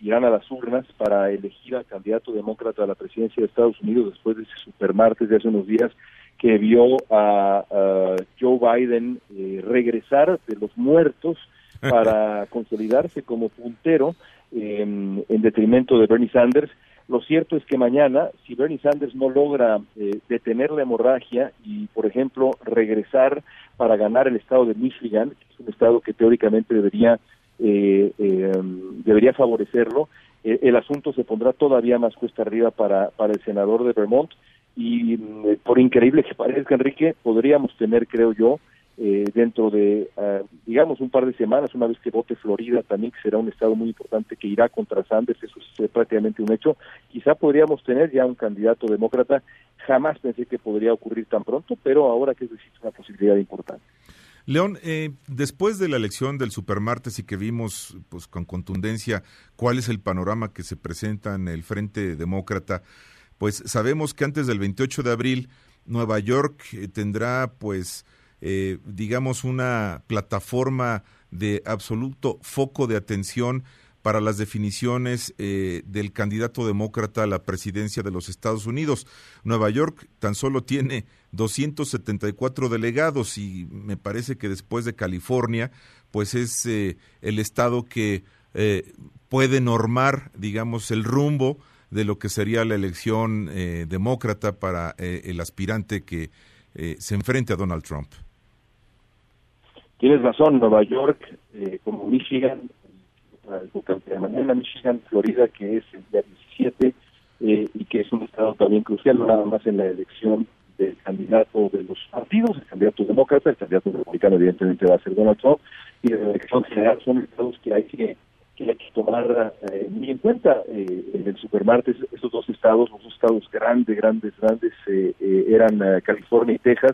irán a las urnas para elegir al candidato demócrata a la presidencia de Estados Unidos después de ese supermartes de hace unos días que vio a, a Joe Biden eh, regresar de los muertos [laughs] para consolidarse como puntero eh, en detrimento de Bernie Sanders. Lo cierto es que mañana, si Bernie Sanders no logra eh, detener la hemorragia y, por ejemplo, regresar para ganar el estado de Michigan, que es un estado que teóricamente debería eh, eh, debería favorecerlo. Eh, el asunto se pondrá todavía más cuesta arriba para, para el senador de Vermont y mm, por increíble que parezca, Enrique, podríamos tener, creo yo, eh, dentro de, uh, digamos, un par de semanas, una vez que vote Florida también, que será un estado muy importante que irá contra Sanders, eso es prácticamente un hecho, quizá podríamos tener ya un candidato demócrata, jamás pensé que podría ocurrir tan pronto, pero ahora que decir, una posibilidad importante. León, eh, después de la elección del supermartes y que vimos pues, con contundencia cuál es el panorama que se presenta en el Frente Demócrata, pues sabemos que antes del 28 de abril Nueva York eh, tendrá pues eh, digamos una plataforma de absoluto foco de atención para las definiciones eh, del candidato demócrata a la presidencia de los Estados Unidos. Nueva York tan solo tiene 274 delegados y me parece que después de California, pues es eh, el estado que eh, puede normar, digamos, el rumbo de lo que sería la elección eh, demócrata para el aspirante que se enfrente a Donald Trump. Tienes razón, Nueva York, eh, como Michigan, de mañana Michigan, Florida, que es el día 17, eh, y que es un estado también crucial, no nada más en la elección del candidato de los partidos, el candidato demócrata, el candidato republicano evidentemente va a ser Donald Trump, y en la elección general son estados que hay que, que, hay que tomar eh, muy en cuenta. Eh, en el supermartes, esos dos estados, los dos estados grandes, grandes, grandes, eh, eran California y Texas,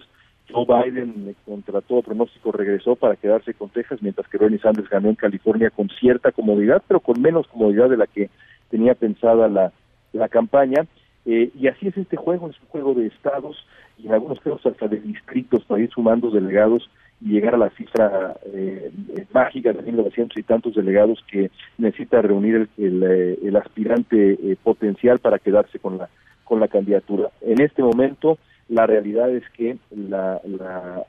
Joe Biden, contra todo pronóstico, regresó para quedarse con Texas, mientras que Bernie Sanders ganó en California con cierta comodidad, pero con menos comodidad de la que tenía pensada la, la campaña. Eh, y así es este juego, es un juego de estados y en algunos casos hasta de distritos para ir sumando delegados y llegar a la cifra eh, mágica de 1900 y tantos delegados que necesita reunir el, el, eh, el aspirante eh, potencial para quedarse con la con la candidatura. En este momento la realidad es que la, la,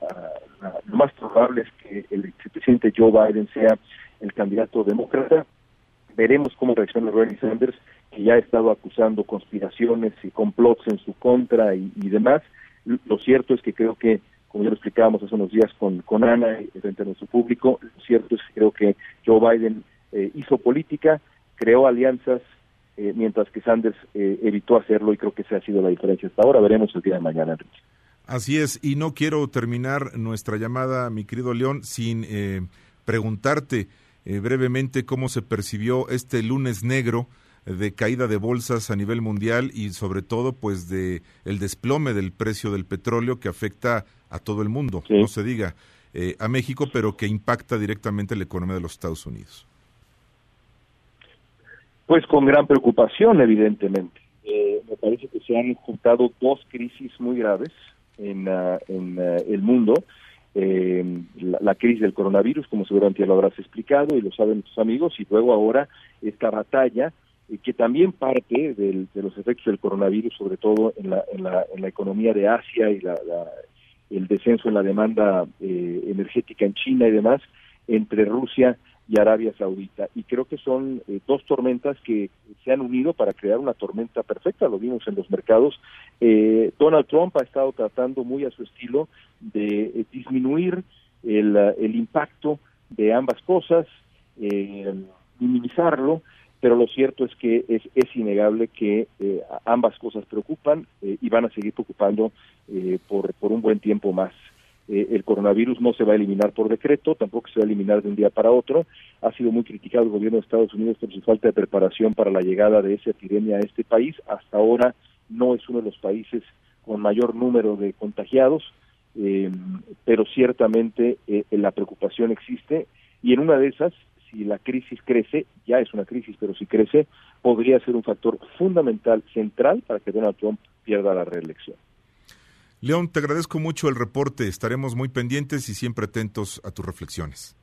lo más probable es que el vicepresidente Joe Biden sea el candidato demócrata. Veremos cómo reacciona Bernie Sanders, que ya ha estado acusando conspiraciones y complots en su contra y, demás. Lo cierto es que creo que, como ya lo explicábamos hace unos días con, con Ana y frente a nuestro público, lo cierto es que creo que Joe Biden eh, hizo política, creó alianzas, eh, mientras que Sanders eh, evitó hacerlo y creo que esa ha sido la diferencia hasta ahora. Veremos el día de mañana, Enrique. Así es, y no quiero terminar nuestra llamada, mi querido León, sin eh, preguntarte brevemente cómo se percibió este lunes negro de caída de bolsas a nivel mundial y sobre todo pues de el desplome del precio del petróleo que afecta a todo el mundo, no se diga eh, a México, pero que impacta directamente la economía de los Estados Unidos. Pues con gran preocupación, evidentemente. Eh, me parece que se han juntado dos crisis muy graves en, ah, ah, el mundo. Eh, la, crisis del coronavirus, como seguramente lo habrás explicado y lo saben tus amigos, y luego ahora esta batalla eh, que también parte de los efectos del coronavirus, sobre todo en la, en la, en la economía de Asia y la, el descenso en la demanda eh, energética en China y demás, entre Rusia y Arabia Saudita. Y creo que son eh, dos tormentas que se han unido para crear una tormenta perfecta, lo vimos en los mercados. Eh, Donald Trump ha estado tratando muy a su estilo de eh, disminuir el, el, impacto de ambas cosas, minimizarlo, pero lo cierto es que es, es innegable que ambas cosas preocupan y van a seguir preocupando por, por un buen tiempo más. Eh, el coronavirus no se va a eliminar por decreto, tampoco se va a eliminar de un día para otro. Ha sido muy criticado el gobierno de Estados Unidos por su falta de preparación para la llegada de esa epidemia a este país. Hasta ahora no es uno de los países con mayor número de contagiados, eh, pero ciertamente eh, la preocupación existe y en una de esas, si la crisis crece, ya es una crisis, pero si crece, podría ser un factor fundamental, central, para que Donald Trump pierda la reelección. León, te agradezco mucho el reporte. Estaremos muy pendientes y siempre atentos a tus reflexiones.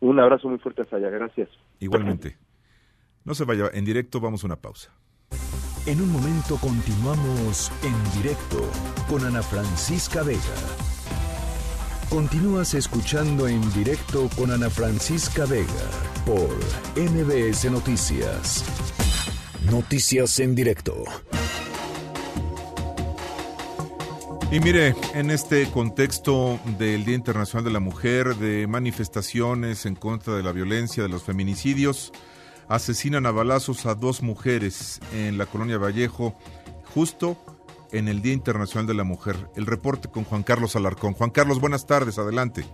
Un abrazo muy fuerte allá. Gracias. Igualmente. No se vaya. En directo vamos a una pausa. En un momento continuamos en directo con Ana Francisca Vega. Continúas escuchando en directo con Ana Francisca Vega por MBS Noticias. Noticias en directo. Y mire, en este contexto del Día Internacional de la Mujer, de manifestaciones en contra de la violencia, de los feminicidios, asesinan a balazos a dos mujeres en la colonia Vallejo, justo en el Día Internacional de la Mujer. El reporte con Juan Carlos Alarcón. Juan Carlos, buenas tardes, adelante.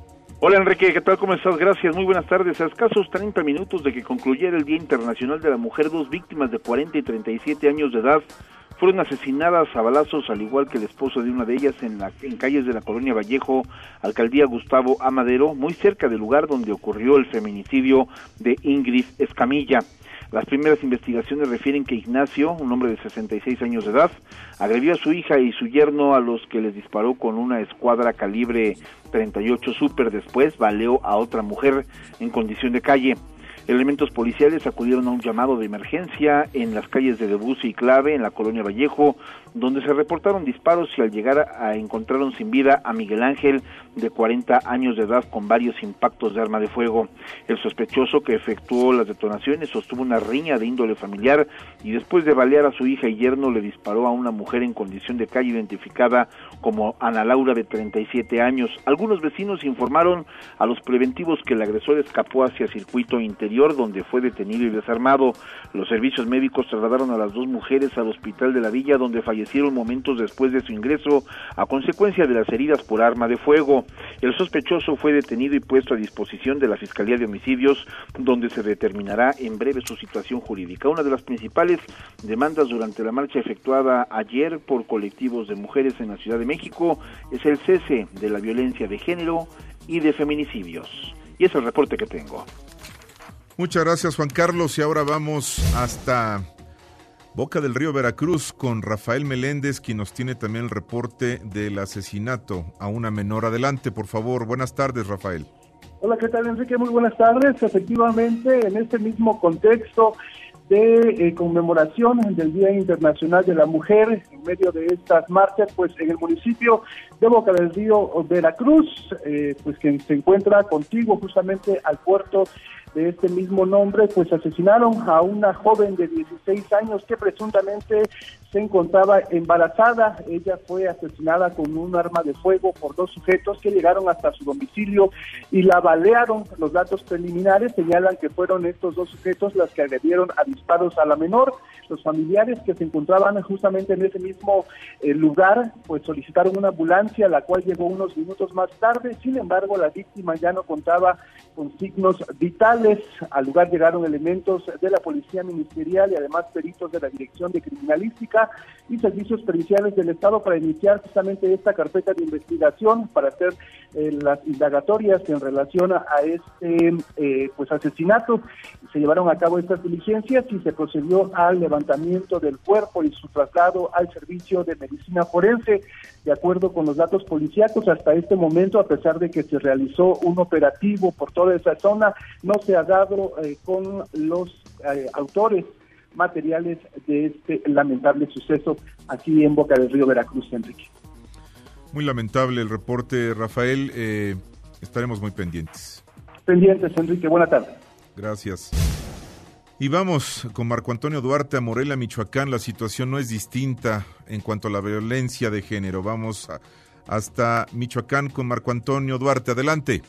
Hola Enrique, ¿qué tal? ¿Cómo estás? Gracias, muy buenas tardes. A escasos 30 minutos de que concluyera el Día Internacional de la Mujer, dos víctimas de 40 y 37 años de edad fueron asesinadas a balazos, al igual que el esposo de una de ellas, en, en calles de la colonia Vallejo, alcaldía Gustavo Amadero, muy cerca del lugar donde ocurrió el feminicidio de Ingrid Escamilla. Las primeras investigaciones refieren que Ignacio, un hombre de 66 años de edad, agredió a su hija y su yerno a los que les disparó con una escuadra calibre 38 Super. Después baleó a otra mujer en condición de calle. Elementos policiales acudieron a un llamado de emergencia en las calles de Debussy y Clave, en la colonia Vallejo, donde se reportaron disparos y al llegar encontraron sin vida a Miguel Ángel, de 40 años de edad, con varios impactos de arma de fuego. El sospechoso que efectuó las detonaciones sostuvo una riña de índole familiar y después de balear a su hija y yerno le disparó a una mujer en condición de calle identificada como Ana Laura de 37 años. Algunos vecinos informaron a los preventivos que el agresor escapó hacia circuito interior donde fue detenido y desarmado. Los servicios médicos trasladaron a las dos mujeres al hospital de la villa donde fallecieron momentos después de su ingreso a consecuencia de las heridas por arma de fuego. El sospechoso fue detenido y puesto a disposición de la Fiscalía de Homicidios, donde se determinará en breve su situación jurídica. Una de las principales demandas durante la marcha efectuada ayer por colectivos de mujeres en la Ciudad de México es el cese de la violencia de género y de feminicidios. Y es el reporte que tengo. Muchas gracias Juan Carlos y ahora vamos hasta Boca del Río Veracruz con Rafael Meléndez, quien nos tiene también el reporte del asesinato a una menor. Adelante, por favor. Buenas tardes, Rafael. Hola, ¿qué tal, Enrique? Muy buenas tardes. Efectivamente, en este mismo contexto de eh, conmemoración del Día Internacional de la Mujer, en medio de estas marchas, pues en el municipio de Boca del Río Veracruz, eh, pues quien se encuentra contigo justamente al puerto de este mismo nombre, pues asesinaron a una joven de 16 años que presuntamente se encontraba embarazada. Ella fue asesinada con un arma de fuego por dos sujetos que llegaron hasta su domicilio y la balearon. Los datos preliminares señalan que fueron estos dos sujetos las que agredieron a disparos a la menor. Los familiares que se encontraban justamente en ese mismo eh, lugar, pues solicitaron una ambulancia, la cual llegó unos minutos más tarde. Sin embargo, la víctima ya no contaba con signos vitales. Al lugar llegaron elementos de la Policía Ministerial y además peritos de la Dirección de Criminalística y Servicios Periciales del Estado para iniciar justamente esta carpeta de investigación para hacer eh, las indagatorias en relación a, este eh, pues asesinato. Se llevaron a cabo estas diligencias y se procedió al levantamiento del cuerpo y su traslado al servicio de medicina forense. De acuerdo con los datos policíacos, hasta este momento, a pesar de que se realizó un operativo por toda esa zona, no se ha dado eh, con los eh, autores materiales de este lamentable suceso aquí en Boca del Río Veracruz, Enrique. Muy lamentable el reporte, Rafael. Eh, estaremos muy pendientes. Pendientes, Enrique. Buena tarde. Gracias. Y vamos con Marco Antonio Duarte a Morelia, Michoacán. La situación no es distinta en cuanto a la violencia de género. Vamos hasta Michoacán con Marco Antonio Duarte. Adelante.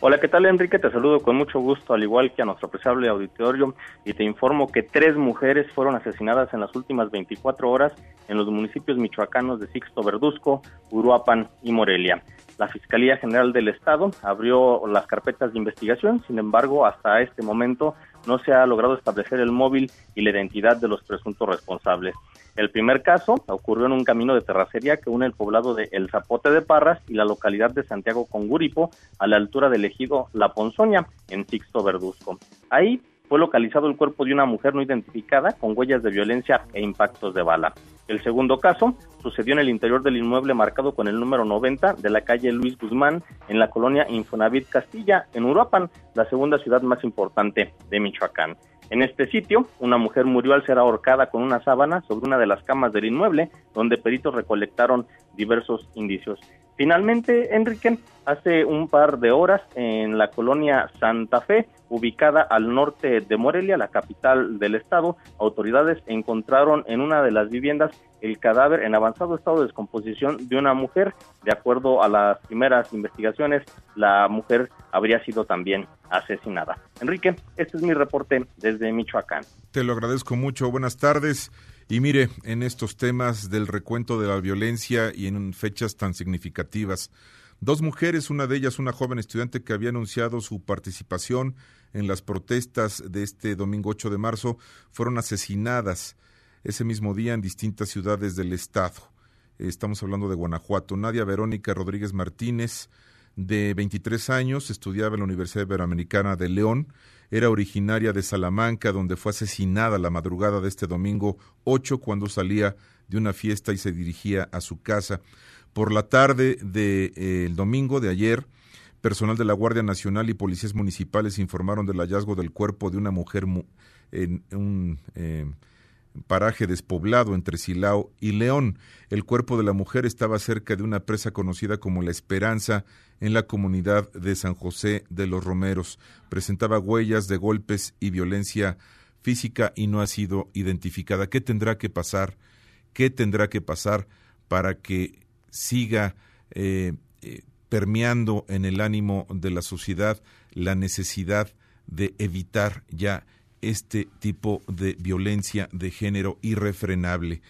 Hola, ¿qué tal Enrique? Te saludo con mucho gusto, al igual que a nuestro apreciable auditorio, y te informo que tres mujeres fueron asesinadas en las últimas 24 horas en los municipios michoacanos de Sixto Verduzco, Uruapan y Morelia. La Fiscalía General del Estado abrió las carpetas de investigación, sin embargo, hasta este momento no se ha logrado establecer el móvil y la identidad de los presuntos responsables. El primer caso ocurrió en un camino de terracería que une el poblado de El Zapote de Parras y la localidad de Santiago con Guripo, a la altura del ejido La Ponzoña, en Sixto Verduzco. Ahí fue localizado el cuerpo de una mujer no identificada con huellas de violencia e impactos de bala. El segundo caso sucedió en el interior del inmueble marcado con el número 90 de la calle Luis Guzmán en la colonia Infonavit Castilla, en Uruapan, la segunda ciudad más importante de Michoacán. En este sitio, una mujer murió al ser ahorcada con una sábana sobre una de las camas del inmueble, donde peritos recolectaron diversos indicios. Finalmente, Enrique, hace un par de horas en la colonia Santa Fe, ubicada al norte de Morelia, la capital del estado, autoridades encontraron en una de las viviendas el cadáver en avanzado estado de descomposición de una mujer. De acuerdo a las primeras investigaciones, la mujer habría sido también asesinada. Enrique, este es mi reporte desde Michoacán. Te lo agradezco mucho. Buenas tardes. Y mire, en estos temas del recuento de la violencia y en fechas tan significativas, dos mujeres, una de ellas una joven estudiante que había anunciado su participación en las protestas de este domingo 8 de marzo, fueron asesinadas ese mismo día en distintas ciudades del estado. Estamos hablando de Guanajuato. Nadia Verónica Rodríguez Martínez, de 23 años, estudiaba en la Universidad Iberoamericana de León era originaria de Salamanca, donde fue asesinada la madrugada de este domingo 8 cuando salía de una fiesta y se dirigía a su casa. Por la tarde del de, eh, domingo de ayer, personal de la Guardia Nacional y policías municipales informaron del hallazgo del cuerpo de una mujer en un eh, paraje despoblado entre Silao y León. El cuerpo de la mujer estaba cerca de una presa conocida como La Esperanza en la comunidad de San José de los Romeros. Presentaba huellas de golpes y violencia física y no ha sido identificada. ¿Qué tendrá que pasar? ¿Qué tendrá que pasar para que siga eh, eh, permeando en el ánimo de la sociedad la necesidad de evitar ya este tipo de violencia de género irrefrenable.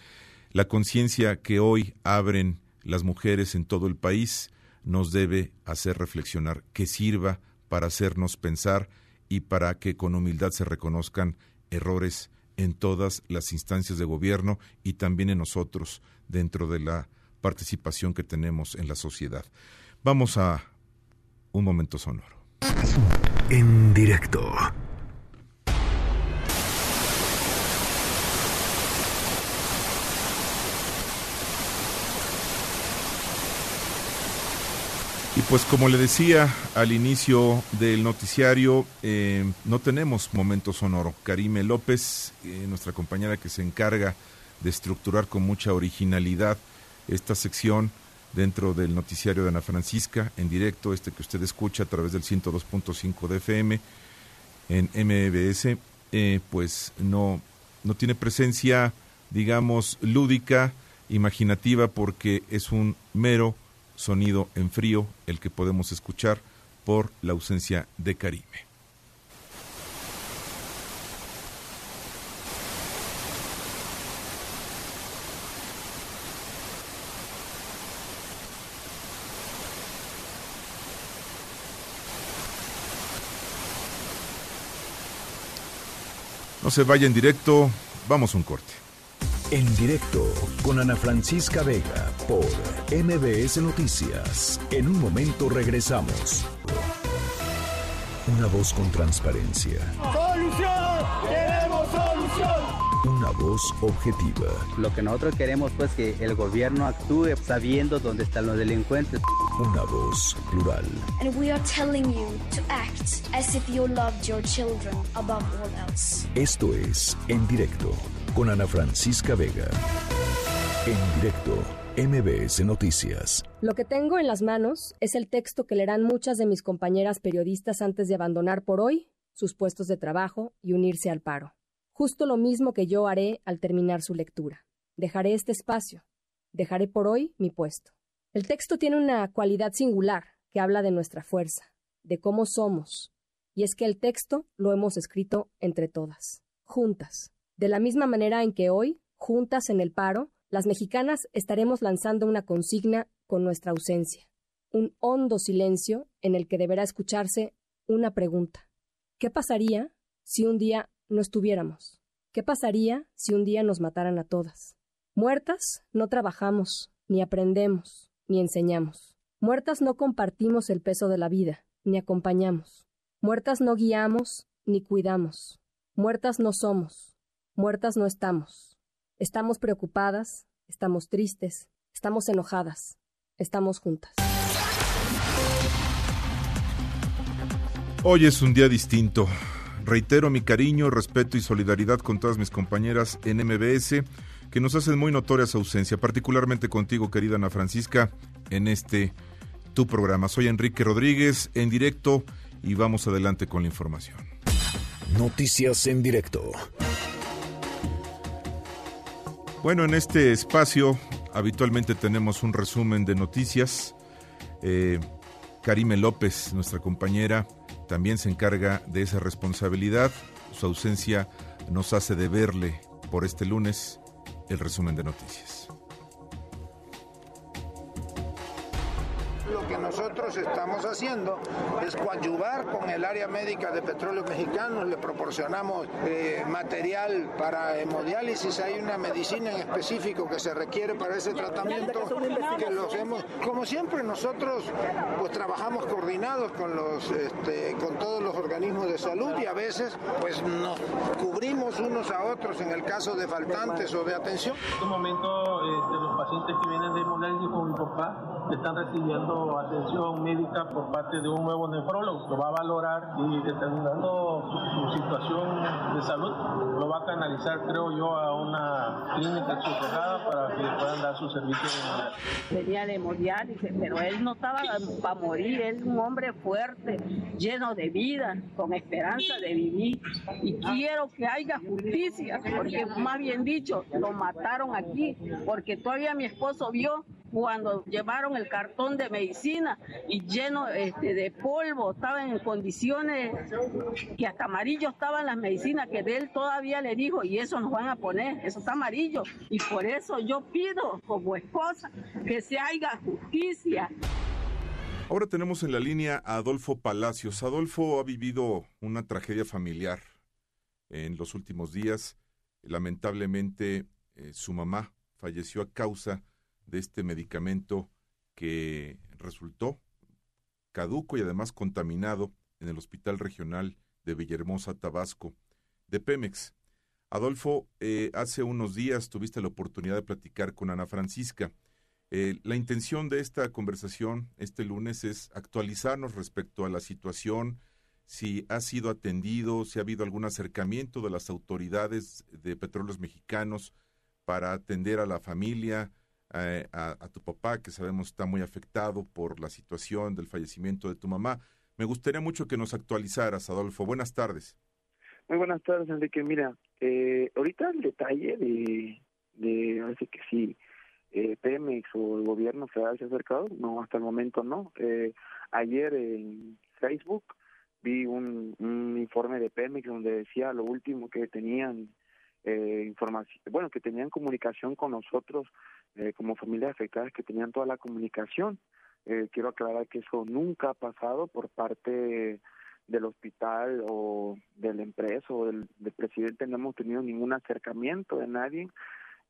La conciencia que hoy abren las mujeres en todo el país nos debe hacer reflexionar, que sirva para hacernos pensar y para que con humildad se reconozcan errores en todas las instancias de gobierno y también en nosotros dentro de la participación que tenemos en la sociedad. Vamos a un momento sonoro. En directo. Y pues como le decía al inicio del noticiario, eh, no tenemos momento sonoro. Karime López, eh, nuestra compañera que se encarga de estructurar con mucha originalidad esta sección dentro del noticiario de Ana Francisca, en directo, este que usted escucha a través del 102.5 de FM en MBS, eh, pues no, no tiene presencia, digamos, lúdica, imaginativa, porque es un mero sonido en frío el que podemos escuchar por la ausencia de Karime. No se vaya en directo, vamos a un corte. En directo con Ana Francisca Vega por MBS Noticias. En un momento regresamos. Una voz con transparencia. ¡Solución! ¡Queremos solución! Una voz objetiva. Lo que nosotros queremos pues que el gobierno actúe sabiendo dónde están los delincuentes. Una voz plural. And we are telling you to act as if you loved your children above all else. Esto es En Directo con Ana Francisca Vega. En directo, MBS Noticias. Lo que tengo en las manos es el texto que leerán muchas de mis compañeras periodistas antes de abandonar por hoy sus puestos de trabajo y unirse al paro. Justo lo mismo que yo haré al terminar su lectura. Dejaré este espacio. Dejaré por hoy mi puesto. El texto tiene una cualidad singular que habla de nuestra fuerza, de cómo somos, y es que el texto lo hemos escrito entre todas, juntas. De la misma manera en que hoy, juntas en el paro, las mexicanas estaremos lanzando una consigna con nuestra ausencia, un hondo silencio en el que deberá escucharse una pregunta. ¿Qué pasaría si un día no estuviéramos? ¿Qué pasaría si un día nos mataran a todas? Muertas no trabajamos, ni aprendemos, ni enseñamos. Muertas no compartimos el peso de la vida, ni acompañamos. Muertas no guiamos, ni cuidamos. Muertas no somos. Muertas no estamos. Estamos preocupadas, estamos tristes, estamos enojadas, estamos juntas. Hoy es un día distinto. Reitero mi cariño, respeto y solidaridad con todas mis compañeras en MBS que nos hacen muy notoria su ausencia, particularmente contigo, querida Ana Francisca, en este tu programa. Soy Enrique Rodríguez, en directo, y vamos adelante con la información. Noticias en directo. Bueno, en este espacio habitualmente tenemos un resumen de noticias. Eh, Karime López, nuestra compañera, también se encarga de esa responsabilidad. Su ausencia nos hace deberle por este lunes el resumen de noticias. Nosotros estamos haciendo es coadyuvar con el área médica de Petróleos Mexicanos, le proporcionamos eh, material para hemodiálisis, hay una medicina en específico que se requiere para ese tratamiento, que lo hacemos, como siempre nosotros pues trabajamos coordinados con los este, con todos los organismos de salud y a veces pues nos cubrimos unos a otros en el caso de faltantes o de atención. En este momento este, los pacientes que vienen de hemodiálisis con mi papá están recibiendo atención médica por parte de un nuevo nefrólogo. Lo va a valorar y determinando su, situación de salud, lo va a canalizar, creo yo, a una clínica subrogaada para que le puedan dar su servicio de. Venía de hemodiálisis, pero él no estaba para morir, él es un hombre fuerte, lleno de vida, con esperanza de vivir. Y quiero que haya justicia, porque más bien dicho, lo mataron aquí, porque todavía mi esposo vio cuando llevaron el cartón de medicina y lleno este, de polvo, estaban en condiciones que hasta amarillo estaban las medicinas que de él todavía le dijo y eso nos van a poner, eso está amarillo y por eso yo pido como esposa que se haga justicia. Ahora tenemos en la línea a Adolfo Palacios. Adolfo ha vivido una tragedia familiar en los últimos días. Lamentablemente, eh, su mamá falleció a causa de este medicamento que resultó caduco y además contaminado en el Hospital Regional de Villahermosa, Tabasco, de Pemex. Adolfo, eh, hace unos días tuviste la oportunidad de platicar con Ana Francisca. Eh, la intención de esta conversación este lunes es actualizarnos respecto a la situación, si ha sido atendido, si ha habido algún acercamiento de las autoridades de petróleos mexicanos para atender a la familia, eh, a, a, tu papá, que sabemos está muy afectado por la situación del fallecimiento de tu mamá. Me gustaría mucho que nos actualizaras, Adolfo. Buenas tardes. Muy buenas tardes, Enrique. Mira, eh, ahorita el detalle de, de, así que sí, eh, Pemex o el gobierno se ha acercado, no, hasta el momento no. Eh, ayer en Facebook vi un, un informe de Pemex donde decía lo último que tenían eh, información, bueno, que tenían comunicación con nosotros eh, como familias afectadas, que tenían toda la comunicación. Eh, quiero aclarar que eso nunca ha pasado por parte del hospital o de la empresa o del, presidente no hemos tenido ningún acercamiento de nadie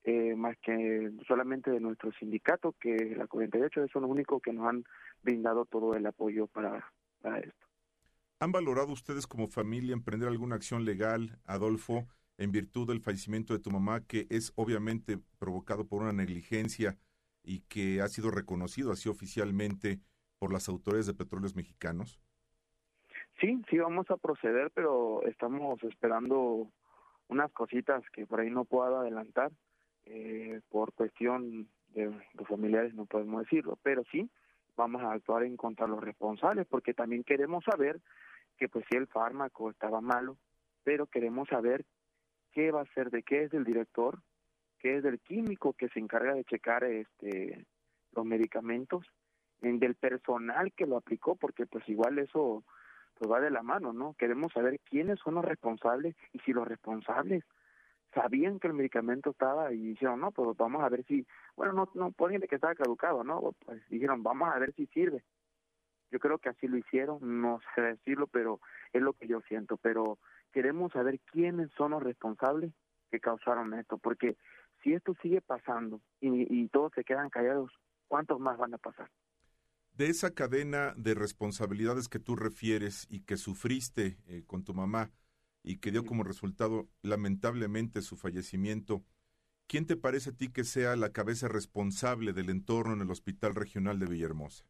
eh, más que solamente de nuestro sindicato que la 48 son los únicos que nos han brindado todo el apoyo para esto. ¿Han valorado ustedes como familia emprender alguna acción legal, Adolfo, en virtud del fallecimiento de tu mamá, que es obviamente provocado por una negligencia y que ha sido reconocido así oficialmente por las autoridades de petróleos mexicanos? Sí, sí vamos a proceder, pero estamos esperando unas cositas que por ahí no puedo adelantar eh, por cuestión de los familiares no podemos decirlo, pero sí vamos a actuar en contra de los responsables porque también queremos saber que pues si el fármaco estaba malo, pero queremos saber qué va a ser de qué es del director, qué es del químico que se encarga de checar este los medicamentos, en del personal que lo aplicó, porque pues igual eso pues va de la mano, ¿no? Queremos saber quiénes son los responsables y si los responsables sabían que el medicamento estaba y dijeron, no, pues vamos a ver si, bueno, no, no ponen que estaba caducado, ¿no? Pues dijeron, vamos a ver si sirve. Yo creo que así lo hicieron, no sé decirlo, pero es lo que yo siento. Pero queremos saber quiénes son los responsables que causaron esto, porque si esto sigue pasando y, y todos se quedan callados, ¿cuántos más van a pasar? De esa cadena de responsabilidades que tú refieres y que sufriste eh, con tu mamá y que dio como resultado lamentablemente su fallecimiento, ¿quién te parece a ti que sea la cabeza responsable del entorno en el Hospital Regional de Villahermosa?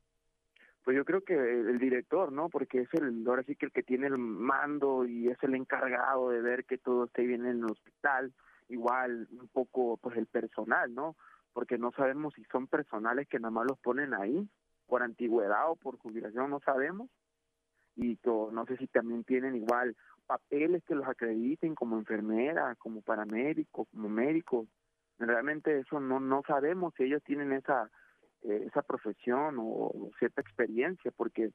Pues yo creo que el director, ¿no? Porque es el, ahora sí que el que tiene el mando y es el encargado de ver que todo esté bien en el hospital. Igual un poco, pues el personal, ¿no? Porque no sabemos si son personales que nada más los ponen ahí por antigüedad o por jubilación, no sabemos. Y no sé si también tienen igual papeles que los acrediten como enfermera, como paramédico, como médico. Realmente eso no no sabemos si ellos tienen esa eh, esa profesión o, cierta experiencia, porque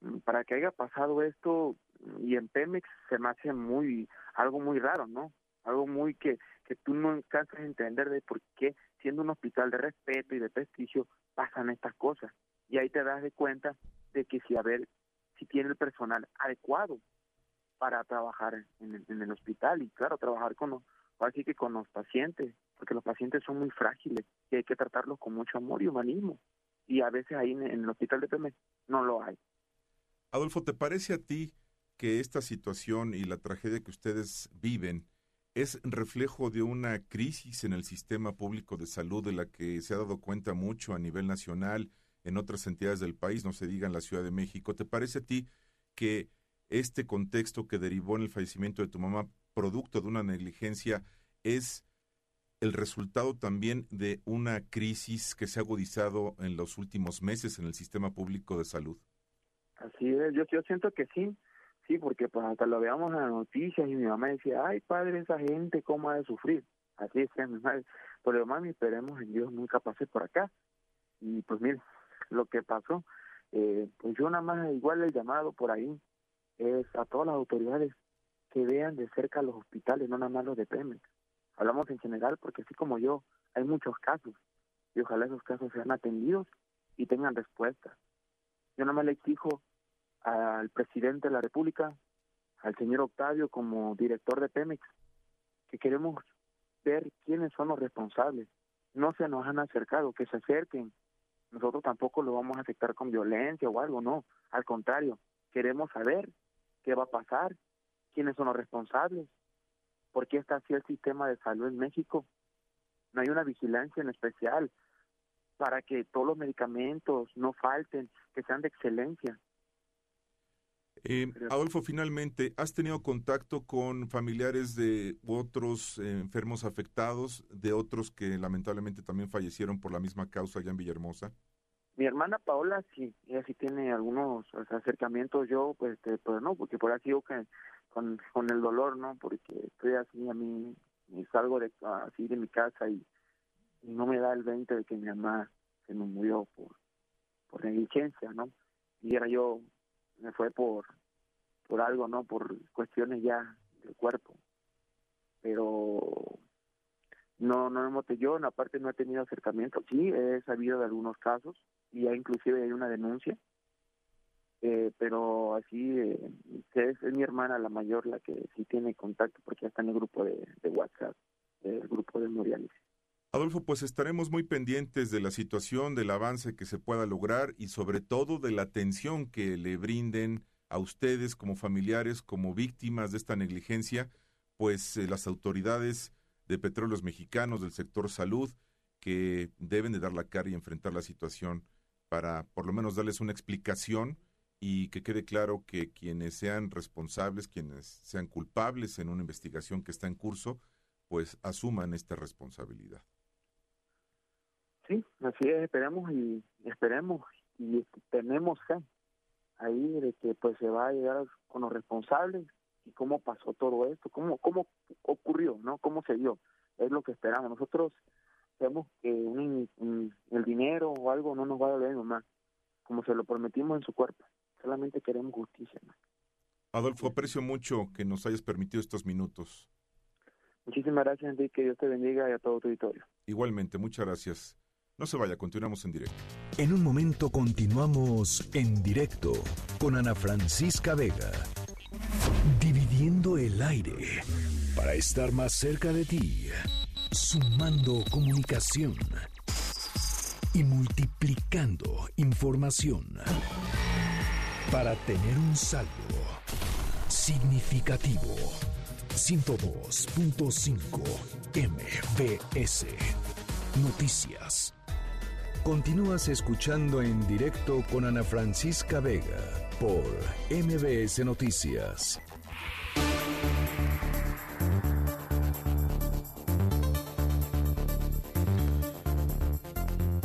mm, para que haya pasado esto y en Pemex se me hace muy algo muy raro, ¿no? Algo muy que que tú no alcanzas a entender de por qué siendo un hospital de respeto y de prestigio pasan estas cosas y ahí te das de cuenta de que si a ver si tiene el personal adecuado para trabajar en el, en el hospital y claro trabajar con así que con los pacientes porque los pacientes son muy frágiles y hay que tratarlos con mucho amor y humanismo y a veces ahí en, el hospital de Pemex no lo hay Adolfo te parece a ti que esta situación y la tragedia que ustedes viven es reflejo de una crisis en el sistema público de salud de la que se ha dado cuenta mucho a nivel nacional en otras entidades del país, no se diga en la Ciudad de México. ¿Te parece a ti que este contexto que derivó en el fallecimiento de tu mamá, producto de una negligencia, es el resultado también de una crisis que se ha agudizado en los últimos meses en el sistema público de salud? Así es, yo, yo siento que sí, sí, porque pues hasta lo veamos en las noticias y mi mamá decía, ay padre, esa gente, ¿cómo ha de sufrir? Así es, mi madre. Pero mami, esperemos en Dios nunca pase por acá. Y pues mire, lo que pasó. Eh, pues yo nada más igual el llamado por ahí es a todas las autoridades que vean de cerca los hospitales, no nada más los de Pemex. Hablamos en general porque así como yo, hay muchos casos y ojalá esos casos sean atendidos y tengan respuesta. Yo nada más le exijo al presidente de la República, al señor Octavio como director de Pemex, que queremos ver quiénes son los responsables. No se nos han acercado, que se acerquen, nosotros tampoco lo vamos a afectar con violencia o algo, no. Al contrario, queremos saber qué va a pasar, quiénes son los responsables, por qué está así el sistema de salud en México. No hay una vigilancia en especial para que todos los medicamentos no falten, que sean de excelencia. Eh, Adolfo, finalmente, ¿has tenido contacto con familiares de otros eh, enfermos afectados, de otros que lamentablemente también fallecieron por la misma causa allá en Villahermosa? Mi hermana Paola sí, ella sí tiene algunos acercamientos, yo pues, este, pues no, porque por así que con, con el dolor, ¿no? Porque estoy así, a mí y salgo de, así de mi casa y, no me da el 20 de que mi mamá se me murió por, por negligencia, ¿no? Y era yo me fue por por algo, ¿no? Por cuestiones ya del cuerpo. Pero no, no hemos aparte no he tenido acercamiento. Sí, he sabido de algunos casos y ya inclusive hay una denuncia. Eh, pero así eh, es, mi hermana la mayor la que sí tiene contacto porque ya está en el grupo de, WhatsApp, el grupo de hemodiálisis. Adolfo, pues estaremos muy pendientes de la situación, del avance que se pueda lograr y sobre todo de la atención que le brinden a ustedes como familiares, como víctimas de esta negligencia, pues eh, las autoridades de petróleos mexicanos, del sector salud, que deben de dar la cara y enfrentar la situación para por lo menos darles una explicación y que quede claro que quienes sean responsables, quienes sean culpables en una investigación que está en curso, pues asuman esta responsabilidad. Sí, así es, esperemos y esperemos y tenemos fe ahí de que pues se va a llegar con los responsables y cómo pasó todo esto, cómo cómo ocurrió, ¿no? Cómo se dio. Es lo que esperamos. Nosotros sabemos que el dinero o algo no nos va a doler más, como se lo prometimos en su cuerpo. Solamente queremos justicia. Adolfo, aprecio mucho que nos hayas permitido estos minutos. Muchísimas gracias, Enrique. Que Dios te bendiga y a todo tu auditorio. Igualmente, muchas gracias. No se vaya, continuamos en directo. En un momento continuamos en directo con Ana Francisca Vega. Dividiendo el aire para estar más cerca de ti. Sumando comunicación y multiplicando información para tener un saldo significativo. 102.5 MBS Noticias. Continúas escuchando en directo con Ana Francisca Vega por MBS Noticias.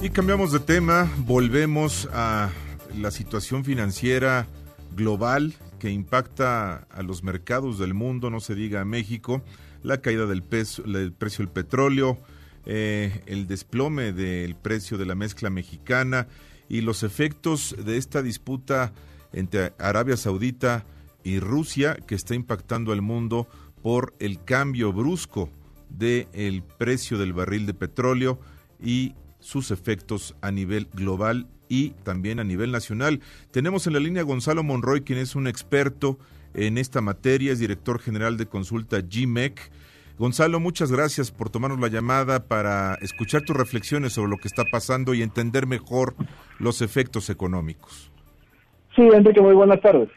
Y cambiamos de tema, volvemos a la situación financiera global que impacta a los mercados del mundo, no se diga a México, la caída del, peso, precio del petróleo, eh, el desplome del precio de la mezcla mexicana y los efectos de esta disputa entre Arabia Saudita y Rusia que está impactando al mundo por el cambio brusco del precio del barril de petróleo y sus efectos a nivel global y también a nivel nacional. Tenemos en la línea Gonzalo Monroy, quien es un experto en esta materia, es director general de consulta GMEC. Gonzalo, muchas gracias por tomarnos la llamada para escuchar tus reflexiones sobre lo que está pasando y entender mejor los efectos económicos. Sí, Enrique, muy buenas tardes.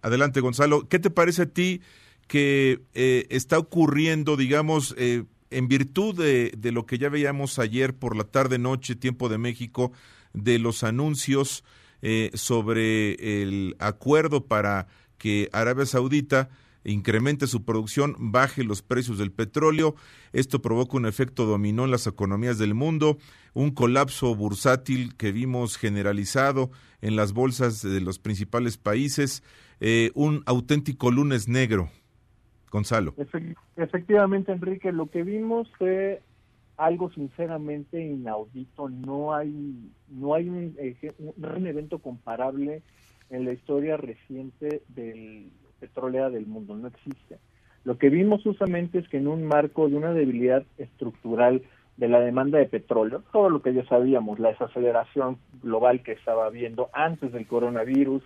Adelante, Gonzalo. ¿Qué te parece a ti que eh, está ocurriendo, digamos, eh, en virtud de, de, lo que ya veíamos ayer por la tarde-noche, tiempo de México, de los anuncios eh, sobre el acuerdo para que Arabia Saudita incremente su producción, baje los precios del petróleo. Esto provoca un efecto dominó en las economías del mundo, un colapso bursátil que vimos generalizado en las bolsas de los principales países, eh, un auténtico lunes negro. Gonzalo. Efectivamente, Enrique, lo que vimos fue algo sinceramente inaudito. No hay, no hay un, hay un evento comparable en la historia reciente del petrolera del mundo. No existe. Lo que vimos justamente es que en un marco de una debilidad estructural de la demanda de petróleo, todo lo que ya sabíamos, la desaceleración global que estaba habiendo antes del coronavirus,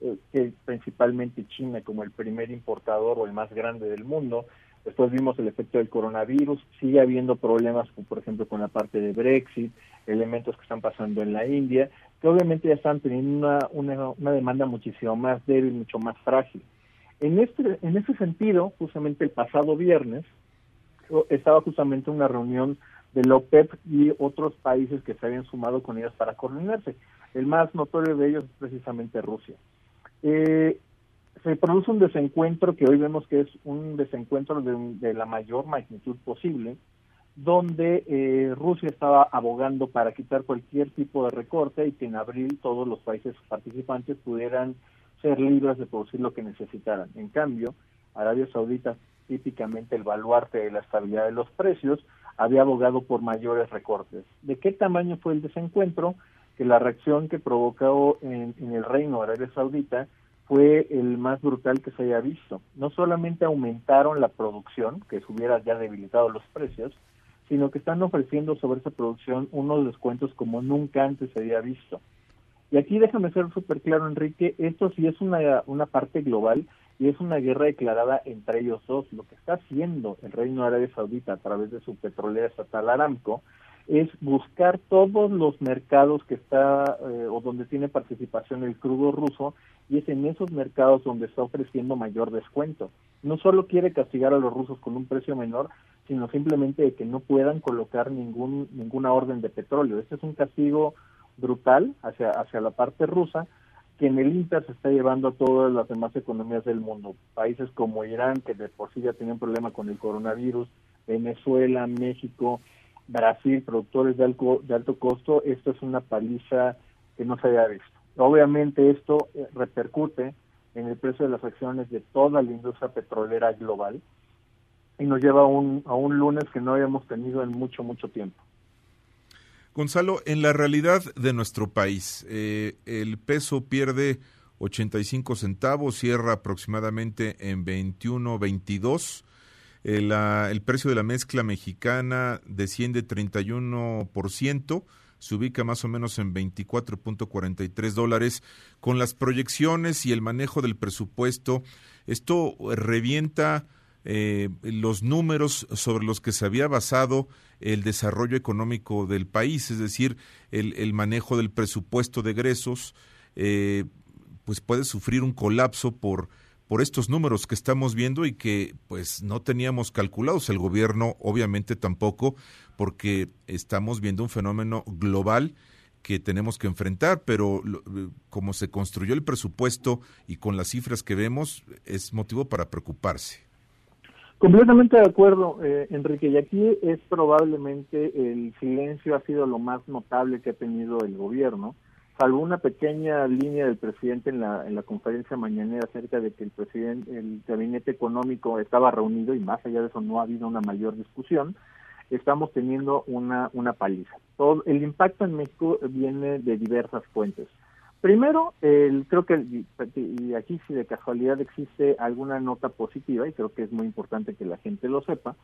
eh, que principalmente China como el primer importador o el más grande del mundo, después vimos el efecto del coronavirus, sigue habiendo problemas, por ejemplo, con la parte de Brexit, elementos que están pasando en la India, que obviamente ya están teniendo una, una, demanda muchísimo más débil, mucho más frágil. En este, en ese sentido, justamente el pasado viernes, estaba justamente una reunión de la OPEP y otros países que se habían sumado con ellos para coordinarse. El más notorio de ellos es precisamente Rusia. Eh, se produce un desencuentro que hoy vemos que es un desencuentro de, la mayor magnitud posible, donde eh, Rusia estaba abogando para quitar cualquier tipo de recorte y que en abril todos los países participantes pudieran ser libres de producir lo que necesitaran. En cambio, Arabia Saudita, típicamente el baluarte de la estabilidad de los precios, había abogado por mayores recortes. ¿De qué tamaño fue el desencuentro? Que la reacción que provocó en, en el reino de Arabia Saudita fue el más brutal que se haya visto. No solamente aumentaron la producción, que se hubiera ya debilitado los precios, sino que están ofreciendo sobre esa producción unos descuentos como nunca antes se había visto. Y aquí déjame ser súper claro, Enrique, esto sí es una, una parte global y es una guerra declarada entre ellos dos. Lo que está haciendo el Reino Arabia Saudita a través de su petrolera estatal Aramco es buscar todos los mercados que está eh, o donde tiene participación el crudo ruso y es en esos mercados donde está ofreciendo mayor descuento. No solo quiere castigar a los rusos con un precio menor, sino simplemente de que no puedan colocar ningún ninguna orden de petróleo. Este es un castigo brutal hacia hacia la parte rusa que en el Inter se está llevando a todas las demás economías del mundo. Países como Irán, que de por sí ya tienen problema con el coronavirus, Venezuela, México, Brasil, productores de alto, de alto costo, esto es una paliza que no se había visto. Obviamente esto eh, repercute en el precio de las acciones de toda la industria petrolera global y nos lleva a un, a un lunes que no habíamos tenido en mucho, mucho tiempo. Gonzalo, en la realidad de nuestro país, eh, el peso pierde 85 centavos, cierra aproximadamente en 21, 22 el, el precio de la mezcla mexicana desciende 31%, se ubica más o menos en 24.43 dólares. Con las proyecciones y el manejo del presupuesto, esto revienta eh, los números sobre los que se había basado el desarrollo económico del país, es decir, el, el manejo del presupuesto de egresos, eh, pues puede sufrir un colapso por por estos números que estamos viendo y que pues no teníamos calculados el gobierno obviamente tampoco porque estamos viendo un fenómeno global que tenemos que enfrentar, pero como se construyó el presupuesto y con las cifras que vemos es motivo para preocuparse. Completamente de acuerdo, eh, Enrique, y aquí es probablemente el silencio ha sido lo más notable que ha tenido el gobierno salvo una pequeña línea del presidente en la, en la conferencia mañanera acerca de que el presidente, el gabinete económico estaba reunido y más allá de eso no ha habido una mayor discusión, estamos teniendo una, una paliza. Todo, el impacto en México viene de diversas fuentes. Primero, el, creo que, y aquí si de casualidad existe alguna nota positiva, y creo que es muy importante que la gente lo sepa,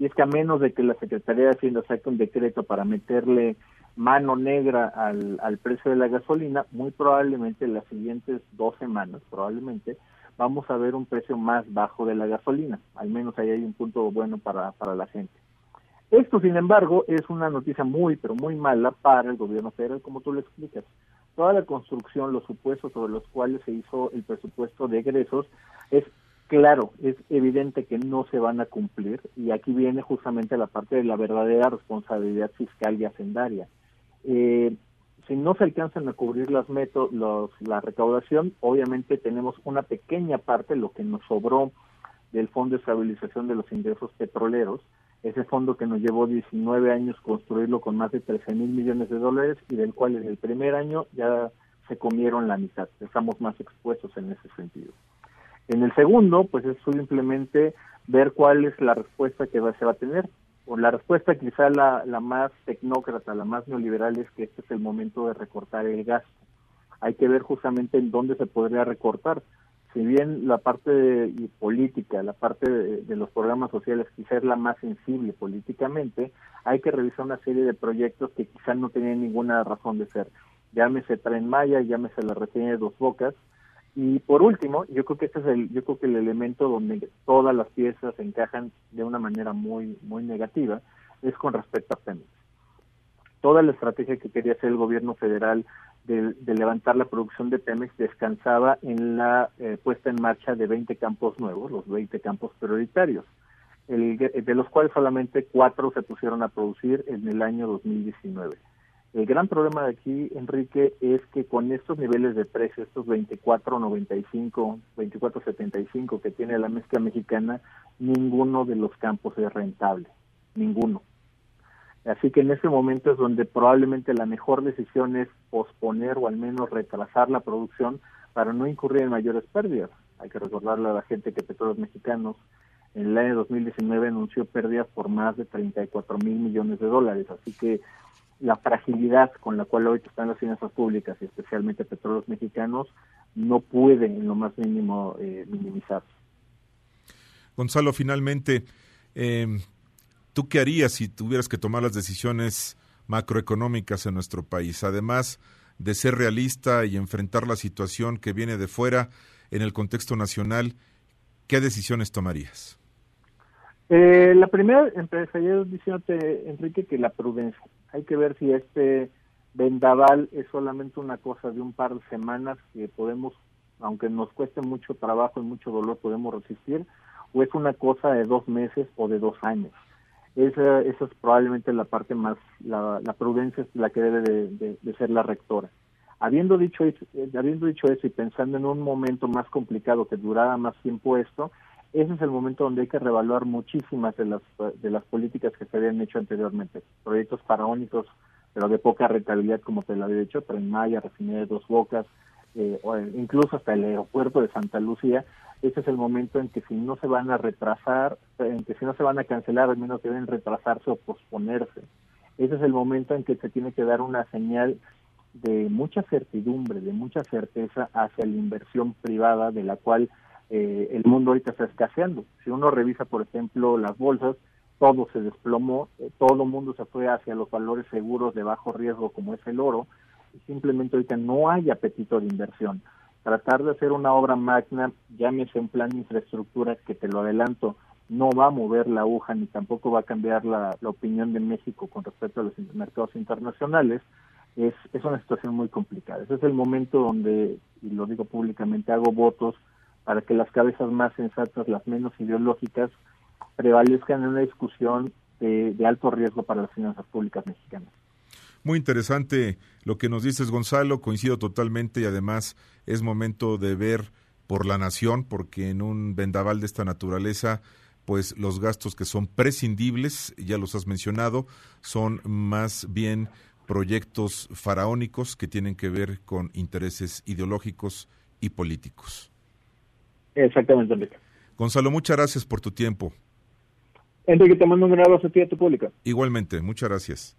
y es que a menos de que la Secretaría de Hacienda saque un decreto para meterle mano negra al, precio de la gasolina, muy probablemente en las siguientes dos semanas, probablemente, vamos a ver un precio más bajo de la gasolina. Al menos ahí hay un punto bueno para, para la gente. Esto, sin embargo, es una noticia muy, pero muy mala para el gobierno federal, como tú lo explicas. Toda la construcción, los supuestos sobre los cuales se hizo el presupuesto de egresos, es claro, es evidente que no se van a cumplir y aquí viene justamente la parte de la verdadera responsabilidad fiscal y hacendaria. Eh, si no se alcanzan a cubrir las los, la recaudación, obviamente tenemos una pequeña parte, lo que nos sobró del Fondo de Estabilización de los Ingresos Petroleros, ese fondo que nos llevó 19 años construirlo con más de 13 mil millones de dólares y del cual en el primer año ya se comieron la mitad, estamos más expuestos en ese sentido. En el segundo, pues es simplemente ver cuál es la respuesta que se va a tener la respuesta quizá la, la más tecnócrata, la más neoliberal es que este es el momento de recortar el gasto. Hay que ver justamente en dónde se podría recortar. Si bien la parte política, la parte de, los programas sociales quizá es la más sensible políticamente, hay que revisar una serie de proyectos que quizá no tenían ninguna razón de ser. Llámese Tren Maya, llámese la reseña de Dos Bocas, y por último, yo creo que este es el, yo creo que el elemento donde todas las piezas encajan de una manera muy, muy negativa, es con respecto a Pemex. Toda la estrategia que quería hacer el gobierno federal de, levantar la producción de Pemex descansaba en la eh, puesta en marcha de 20 campos nuevos, los 20 campos prioritarios, de los cuales solamente cuatro se pusieron a producir en el año 2019. El gran problema de aquí, Enrique, es que con estos niveles de precio, estos 24.95, 24.75 que tiene la mezcla mexicana, ninguno de los campos es rentable, ninguno. Así que en ese momento es donde probablemente la mejor decisión es posponer o al menos retrasar la producción para no incurrir en mayores pérdidas. Hay que recordarle a la gente que Petróleos Mexicanos en el año 2019 anunció pérdidas por más de 34 mil millones de dólares. Así que la fragilidad con la cual hoy están las finanzas públicas y especialmente petróleos mexicanos no puede en lo más mínimo eh, minimizarse. Gonzalo, finalmente, em, ¿tú qué harías si tuvieras que tomar las decisiones macroeconómicas en nuestro país? Además de ser realista y enfrentar la situación que viene de fuera en el contexto nacional, ¿qué decisiones tomarías? Eh, la primera, empezaría diciéndote, Enrique, que la prudencia. Hay que ver si este vendaval es solamente una cosa de un par de semanas que podemos, aunque nos cueste mucho trabajo y mucho dolor, podemos resistir, o es una cosa de dos meses o de dos años. Esa, esa es probablemente la parte más, la, prudencia es la que debe de, ser la rectora. Habiendo dicho, eso, eh, habiendo dicho eso y pensando en un momento más complicado que durara más tiempo esto, ese es el momento donde hay que revaluar muchísimas de las, de las políticas que se habían hecho anteriormente. Proyectos faraónicos, pero de poca rentabilidad, como te lo había dicho, Tren Maya, Refinería de Dos Bocas, eh, o incluso hasta el aeropuerto de Santa Lucía, ese es el momento en que si no se van a retrasar, en que si no se van a cancelar, al menos deben retrasarse o posponerse. Ese es el momento en que se tiene que dar una señal de mucha certidumbre, de mucha certeza hacia la inversión privada de la cual eh, el mundo ahorita está escaseando. Si uno revisa, por ejemplo, las bolsas, todo se desplomó, eh, todo el mundo se fue hacia los valores seguros de bajo riesgo como es el oro, y simplemente ahorita no hay apetito de inversión tratar de hacer una obra magna, llámese un plan de infraestructura que te lo adelanto, no va a mover la aguja ni tampoco va a cambiar la, opinión de México con respecto a los mercados internacionales, es, es una situación muy complicada. Ese es el momento donde, y lo digo públicamente, hago votos para que las cabezas más sensatas, las menos ideológicas, prevalezcan en una discusión de alto riesgo para las finanzas públicas mexicanas. Muy interesante lo que nos dices, Gonzalo. Coincido totalmente y además es momento de ver por la nación, porque en un vendaval de esta naturaleza, pues los gastos que son prescindibles, ya los has mencionado, son más bien proyectos faraónicos que tienen que ver con intereses ideológicos y políticos. Exactamente, Enrique. Gonzalo, muchas gracias por tu tiempo. Enrique, te mando un abrazo a ti y a tu pública. Igualmente, muchas gracias.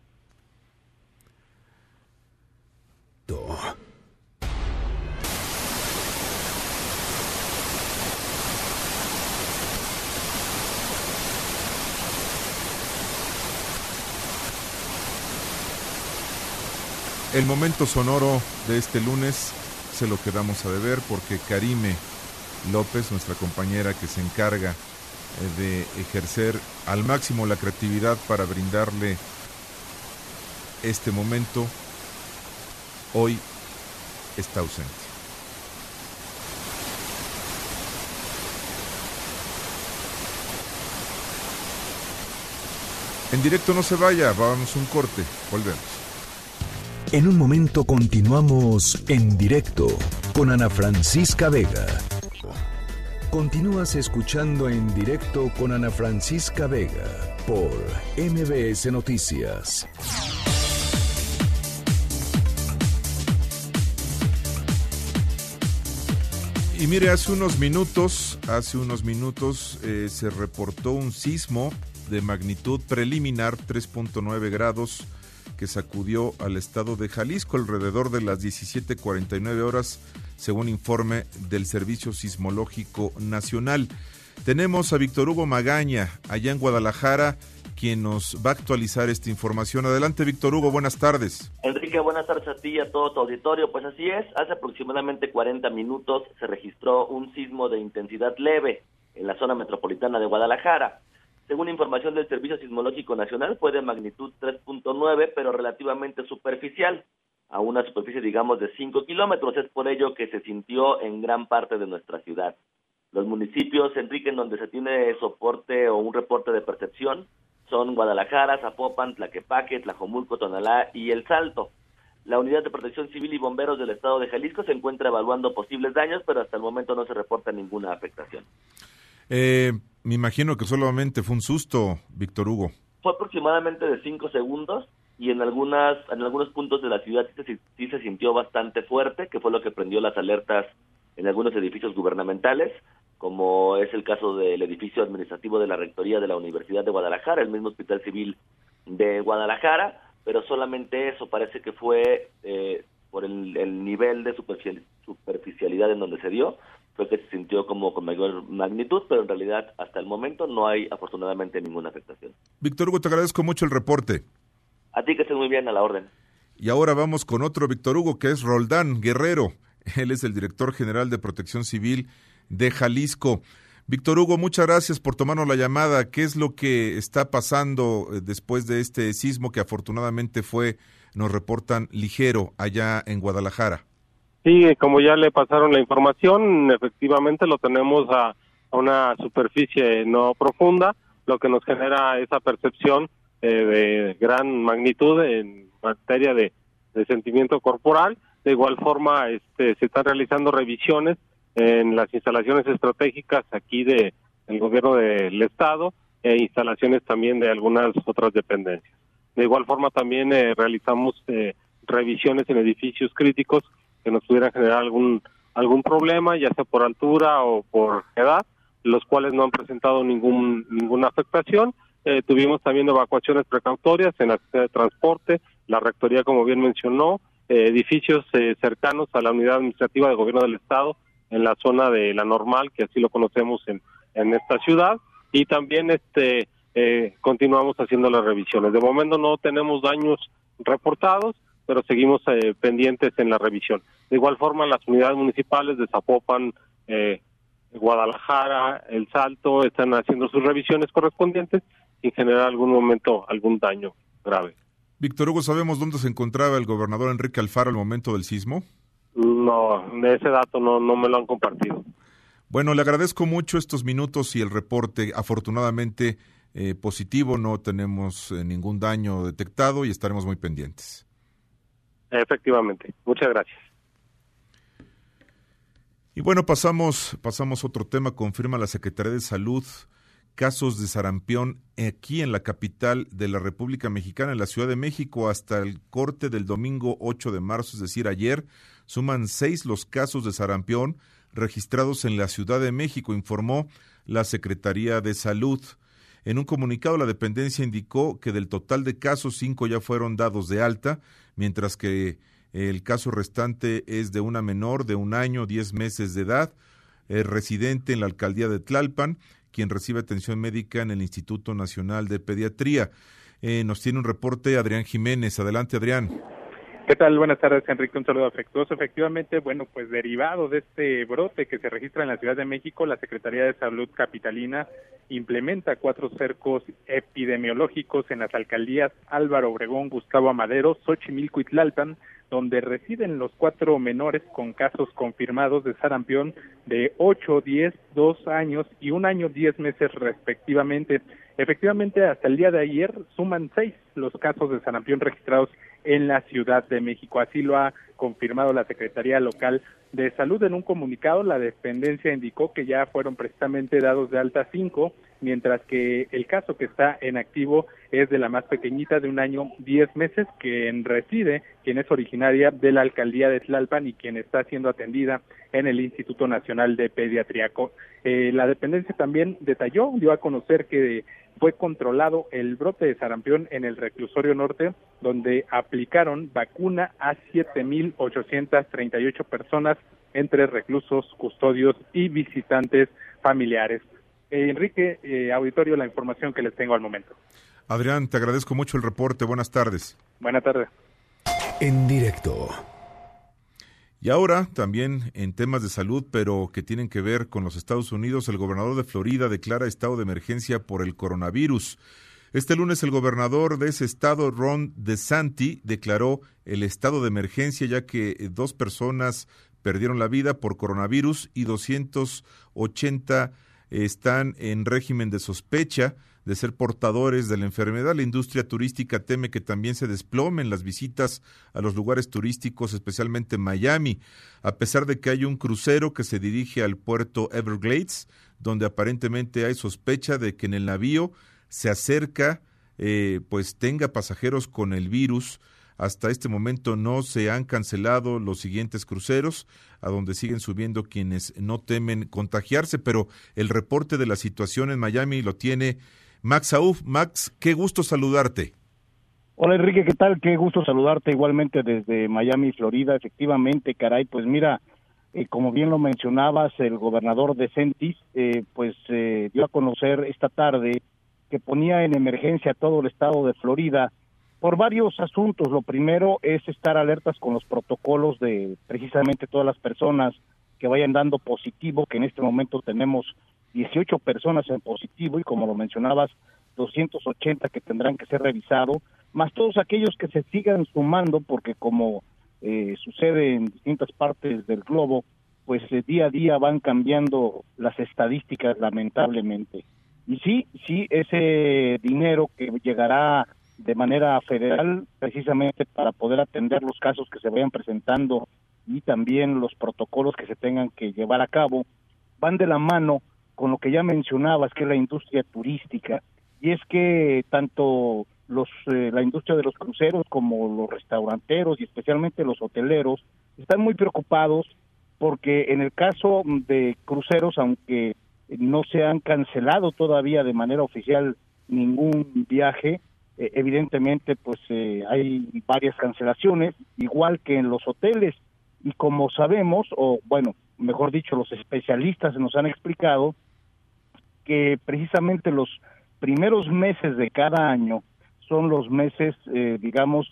El momento sonoro de este lunes se lo quedamos a deber porque Karime López, nuestra compañera que se encarga eh, de ejercer al máximo la creatividad para brindarle este momento, hoy está ausente. En directo no se vaya, vamos un corte, volvemos. En un momento continuamos en directo con Ana Francisca Vega. Continúas escuchando en directo con Ana Francisca Vega por MBS Noticias. Y mire, hace unos minutos, hace unos minutos eh, se reportó un sismo de magnitud preliminar 3.9 grados que sacudió al estado de Jalisco alrededor de las 17:49 horas, según informe del Servicio Sismológico Nacional. Tenemos a Víctor Hugo Magaña allá en Guadalajara quien nos va a actualizar esta información. Adelante, Víctor Hugo, buenas tardes. Enrique, buenas tardes a ti y a todo tu auditorio. Pues así es, hace aproximadamente 40 minutos se registró un sismo de intensidad leve en la zona metropolitana de Guadalajara. Según información del Servicio Sismológico Nacional, fue de magnitud 3.9, pero relativamente superficial, a una superficie, digamos, de 5 kilómetros. Es por ello que se sintió en gran parte de nuestra ciudad. Los municipios, Enrique, en donde se tiene soporte o un reporte de percepción, son Guadalajara, Zapopan, Tlaquepaque, Tlajomulco, Tonalá y El Salto. La Unidad de Protección Civil y Bomberos del Estado de Jalisco se encuentra evaluando posibles daños, pero hasta el momento no se reporta ninguna afectación. Eh, me imagino que solamente fue un susto, Víctor Hugo. Fue aproximadamente de cinco segundos y en algunas en algunos puntos de la ciudad sí se sintió bastante fuerte, que fue lo que prendió las alertas en algunos edificios gubernamentales como es el caso del edificio administrativo de la Rectoría de la Universidad de Guadalajara, el mismo Hospital Civil de Guadalajara, pero solamente eso parece que fue eh, por el, nivel de superficialidad en donde se dio, fue que se sintió como con mayor magnitud, pero en realidad hasta el momento no hay afortunadamente ninguna afectación. Víctor Hugo, te agradezco mucho el reporte. A ti que estés muy bien, a la orden. Y ahora vamos con otro Víctor Hugo, que es Roldán Guerrero. Él es el director general de Protección Civil de Jalisco. Víctor Hugo, muchas gracias por tomarnos la llamada. ¿Qué es lo que está pasando eh, después de este sismo que afortunadamente fue, nos reportan, ligero allá en Guadalajara? Sí, como ya le pasaron la información, efectivamente lo tenemos a, una superficie no profunda, lo que nos genera esa percepción eh, de gran magnitud en materia de, sentimiento corporal. De igual forma, este, se están realizando revisiones en las instalaciones estratégicas aquí de el gobierno del estado e instalaciones también de algunas otras dependencias. De igual forma también eh, realizamos eh, revisiones en edificios críticos que nos pudieran generar algún algún problema, ya sea por altura o por edad, los cuales no han presentado ningún ninguna afectación. Eh, tuvimos también evacuaciones precautorias en la de transporte, la rectoría, como bien mencionó, edificios cercanos a la unidad administrativa del gobierno del estado en la zona de la normal, que así lo conocemos en, en esta ciudad, y también este eh, continuamos haciendo las revisiones. De momento no tenemos daños reportados, pero seguimos eh, pendientes en la revisión. De igual forma, las unidades municipales de Zapopan, eh, Guadalajara, El Salto, están haciendo sus revisiones correspondientes sin generar algún momento algún daño grave. Víctor Hugo, ¿sabemos dónde se encontraba el gobernador Enrique Alfaro al momento del sismo? No, de ese dato no, no me lo han compartido. Bueno, le agradezco mucho estos minutos y el reporte. Afortunadamente eh, positivo, no tenemos eh, ningún daño detectado y estaremos muy pendientes. Efectivamente, muchas gracias. Y bueno, pasamos, pasamos a otro tema. Confirma la Secretaría de Salud casos de sarampión aquí en la capital de la República Mexicana, en la Ciudad de México, hasta el corte del domingo 8 de marzo, es decir, ayer, suman seis los casos de sarampión registrados en la Ciudad de México, informó la Secretaría de Salud. En un comunicado, la dependencia indicó que del total de casos, cinco ya fueron dados de alta, mientras que el caso restante es de una menor de un año, diez meses de edad, residente en la alcaldía de Tlalpan, quien recibe atención médica en el Instituto Nacional de Pediatría. Eh, nos tiene un reporte Adrián Jiménez. Adelante, Adrián. ¿Qué tal? Buenas tardes, Enrique. Un saludo afectuoso. Efectivamente, bueno, pues derivado de este brote que se registra en la Ciudad de México, la Secretaría de Salud Capitalina implementa cuatro cercos epidemiológicos en las alcaldías Álvaro Obregón, Gustavo Amadero, Xochimilco y Tlalpan, donde residen los cuatro menores con casos confirmados de sarampión de 8, 10, 2 años y un año 10 meses respectivamente. Efectivamente, hasta el día de ayer suman seis los casos de sarampión registrados en la Ciudad de México. Así lo ha confirmado la Secretaría Local de Salud en un comunicado. La dependencia indicó que ya fueron precisamente dados de alta cinco, mientras que el caso que está en activo es de la más pequeñita de un año diez meses, quien reside, quien es originaria de la alcaldía de Tlalpan y quien está siendo atendida en el Instituto Nacional de Pediatría. Eh, la dependencia también detalló, dio a conocer que fue controlado el brote de sarampión en el reclusorio norte, donde aplicaron vacuna a 7.838 personas entre reclusos, custodios y visitantes familiares. Eh, Enrique, eh, auditorio, la información que les tengo al momento. Adrián, te agradezco mucho el reporte. Buenas tardes. Buenas tardes. En directo. Y ahora, también en temas de salud, pero que tienen que ver con los Estados Unidos, el gobernador de Florida declara estado de emergencia por el coronavirus. Este lunes el gobernador de ese estado, Ron DeSanti, declaró el estado de emergencia ya que dos personas perdieron la vida por coronavirus y 280 están en régimen de sospecha de ser portadores de la enfermedad. La industria turística teme que también se desplomen las visitas a los lugares turísticos, especialmente Miami, a pesar de que hay un crucero que se dirige al puerto Everglades, donde aparentemente hay sospecha de que en el navío se acerca, eh, pues tenga pasajeros con el virus. Hasta este momento no se han cancelado los siguientes cruceros, a donde siguen subiendo quienes no temen contagiarse, pero el reporte de la situación en Miami lo tiene Max Sauf. Max, qué gusto saludarte. Hola Enrique, ¿qué tal? Qué gusto saludarte igualmente desde Miami, Florida. Efectivamente, caray, pues mira, eh, como bien lo mencionabas, el gobernador de Centis, eh, pues eh, dio a conocer esta tarde que ponía en emergencia todo el estado de Florida por varios asuntos. Lo primero es estar alertas con los protocolos de precisamente todas las personas que vayan dando positivo, que en este momento tenemos 18 personas en positivo y como lo mencionabas, 280 que tendrán que ser revisados, más todos aquellos que se sigan sumando, porque como eh, sucede en distintas partes del globo, pues eh, día a día van cambiando las estadísticas lamentablemente. Y sí, sí, ese dinero que llegará de manera federal precisamente para poder atender los casos que se vayan presentando y también los protocolos que se tengan que llevar a cabo, van de la mano con lo que ya mencionabas, que es la industria turística. Y es que tanto los, eh, la industria de los cruceros como los restauranteros y especialmente los hoteleros están muy preocupados porque en el caso de cruceros, aunque no se han cancelado todavía de manera oficial ningún viaje, eh, evidentemente pues eh, hay varias cancelaciones, igual que en los hoteles. Y como sabemos, o bueno, mejor dicho, los especialistas nos han explicado que precisamente los primeros meses de cada año son los meses, eh, digamos,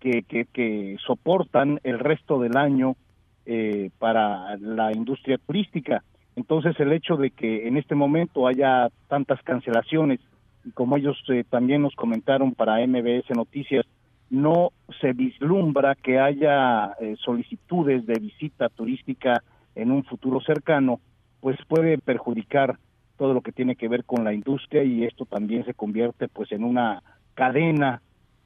que, que, soportan el resto del año eh, para la industria turística. Entonces, el hecho de que en este momento haya tantas cancelaciones, y como ellos eh, también nos comentaron para MBS Noticias, no se vislumbra que haya solicitudes de visita turística en un futuro cercano, pues puede perjudicar todo lo que tiene que ver con la industria y esto también se convierte pues en una cadena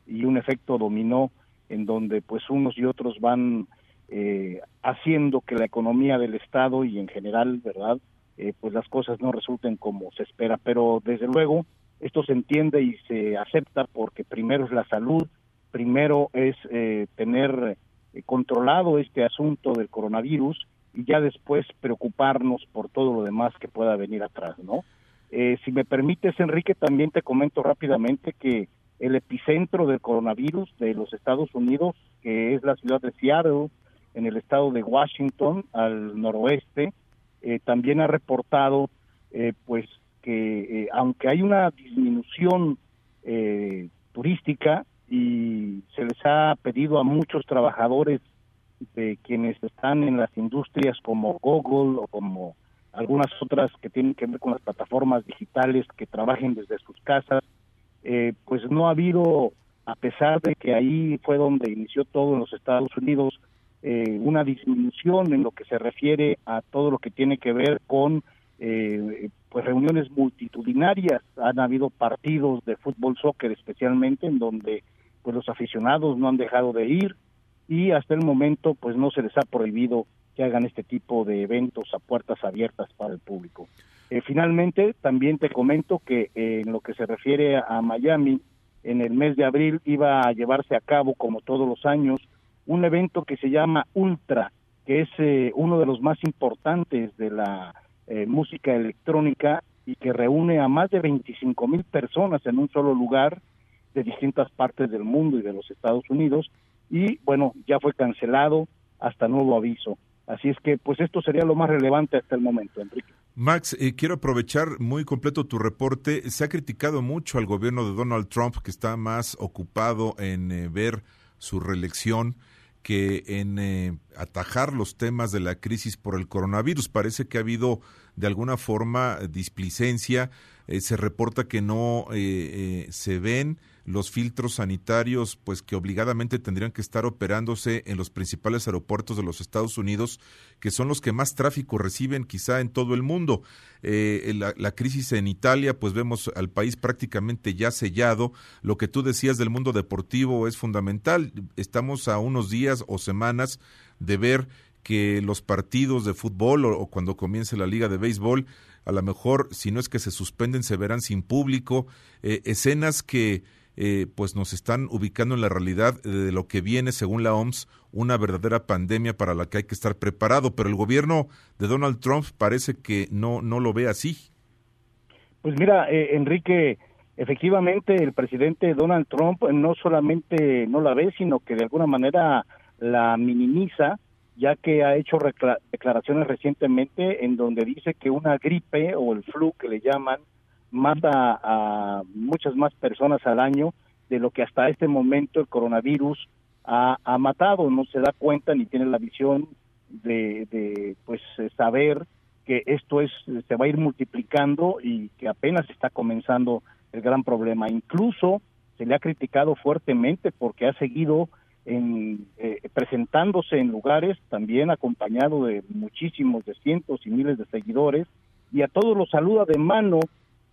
y un efecto dominó en donde pues unos y otros van eh, haciendo que la economía del estado y en general verdad eh, pues las cosas no resulten como se espera. Pero desde luego esto se entiende y se acepta porque primero es la salud primero es eh, tener controlado este asunto del coronavirus y ya después preocuparnos por todo lo demás que pueda venir atrás, ¿no? Eh, si me permites, Enrique, también te comento rápidamente que el epicentro del coronavirus de los Estados Unidos, que es la ciudad de Seattle, en el estado de Washington, al noroeste, eh, también ha reportado, eh, pues, que aunque hay una disminución turística y se les ha pedido a muchos trabajadores de quienes están en las industrias como Google o como algunas otras que tienen que ver con las plataformas digitales que trabajen desde sus casas, eh, pues no ha habido, a pesar de que ahí fue donde inició todo en los Estados Unidos, eh, una disminución en lo que se refiere a todo lo que tiene que ver con eh, pues reuniones multitudinarias. Han habido partidos de fútbol, soccer especialmente, en donde pues los aficionados no han dejado de ir, y hasta el momento pues no se les ha prohibido que hagan este tipo de eventos a puertas abiertas para el público. Eh, finalmente, también te comento que eh, en lo que se refiere a Miami, en el mes de abril iba a llevarse a cabo, como todos los años, un evento que se llama Ultra, que es eh, uno de los más importantes de la música electrónica y que reúne a más de 25 mil personas en un solo lugar de distintas partes del mundo y de los Estados Unidos y bueno, ya fue cancelado hasta nuevo aviso. Así es que pues esto sería lo más relevante hasta el momento, Enrique. Max, eh, quiero aprovechar muy completo tu reporte. Se ha criticado mucho al gobierno de Donald Trump, que está más ocupado en eh, ver su reelección que en eh, atajar los temas de la crisis por el coronavirus. Parece que ha habido de alguna forma displicencia. se reporta que no se ven los filtros sanitarios, pues que obligadamente tendrían que estar operándose en los principales aeropuertos de los Estados Unidos, que son los que más tráfico reciben quizá en todo el mundo. Eh, la, crisis en Italia, pues vemos al país prácticamente ya sellado. Lo que tú decías del mundo deportivo es fundamental. Estamos a unos días o semanas de ver que los partidos de fútbol o, cuando comience la liga de béisbol, a lo mejor, si no es que se suspenden, se verán sin público. Eh, escenas que eh, pues nos están ubicando en la realidad de lo que viene, según la OMS, una verdadera pandemia para la que hay que estar preparado. Pero el gobierno de Donald Trump parece que no, no lo ve así. Pues mira, eh, Enrique, efectivamente el presidente Donald Trump no solamente no la ve, sino que de alguna manera la minimiza, ya que ha hecho declaraciones recientemente en donde dice que una gripe o el flu que le llaman, mata a muchas más personas al año de lo que hasta este momento el coronavirus ha, ha matado, no se da cuenta ni tiene la visión de, de pues saber que esto es se va a ir multiplicando y que apenas está comenzando el gran problema. Incluso se le ha criticado fuertemente porque ha seguido en, eh, presentándose en lugares también acompañado de muchísimos, de cientos y miles de seguidores y a todos los saluda de mano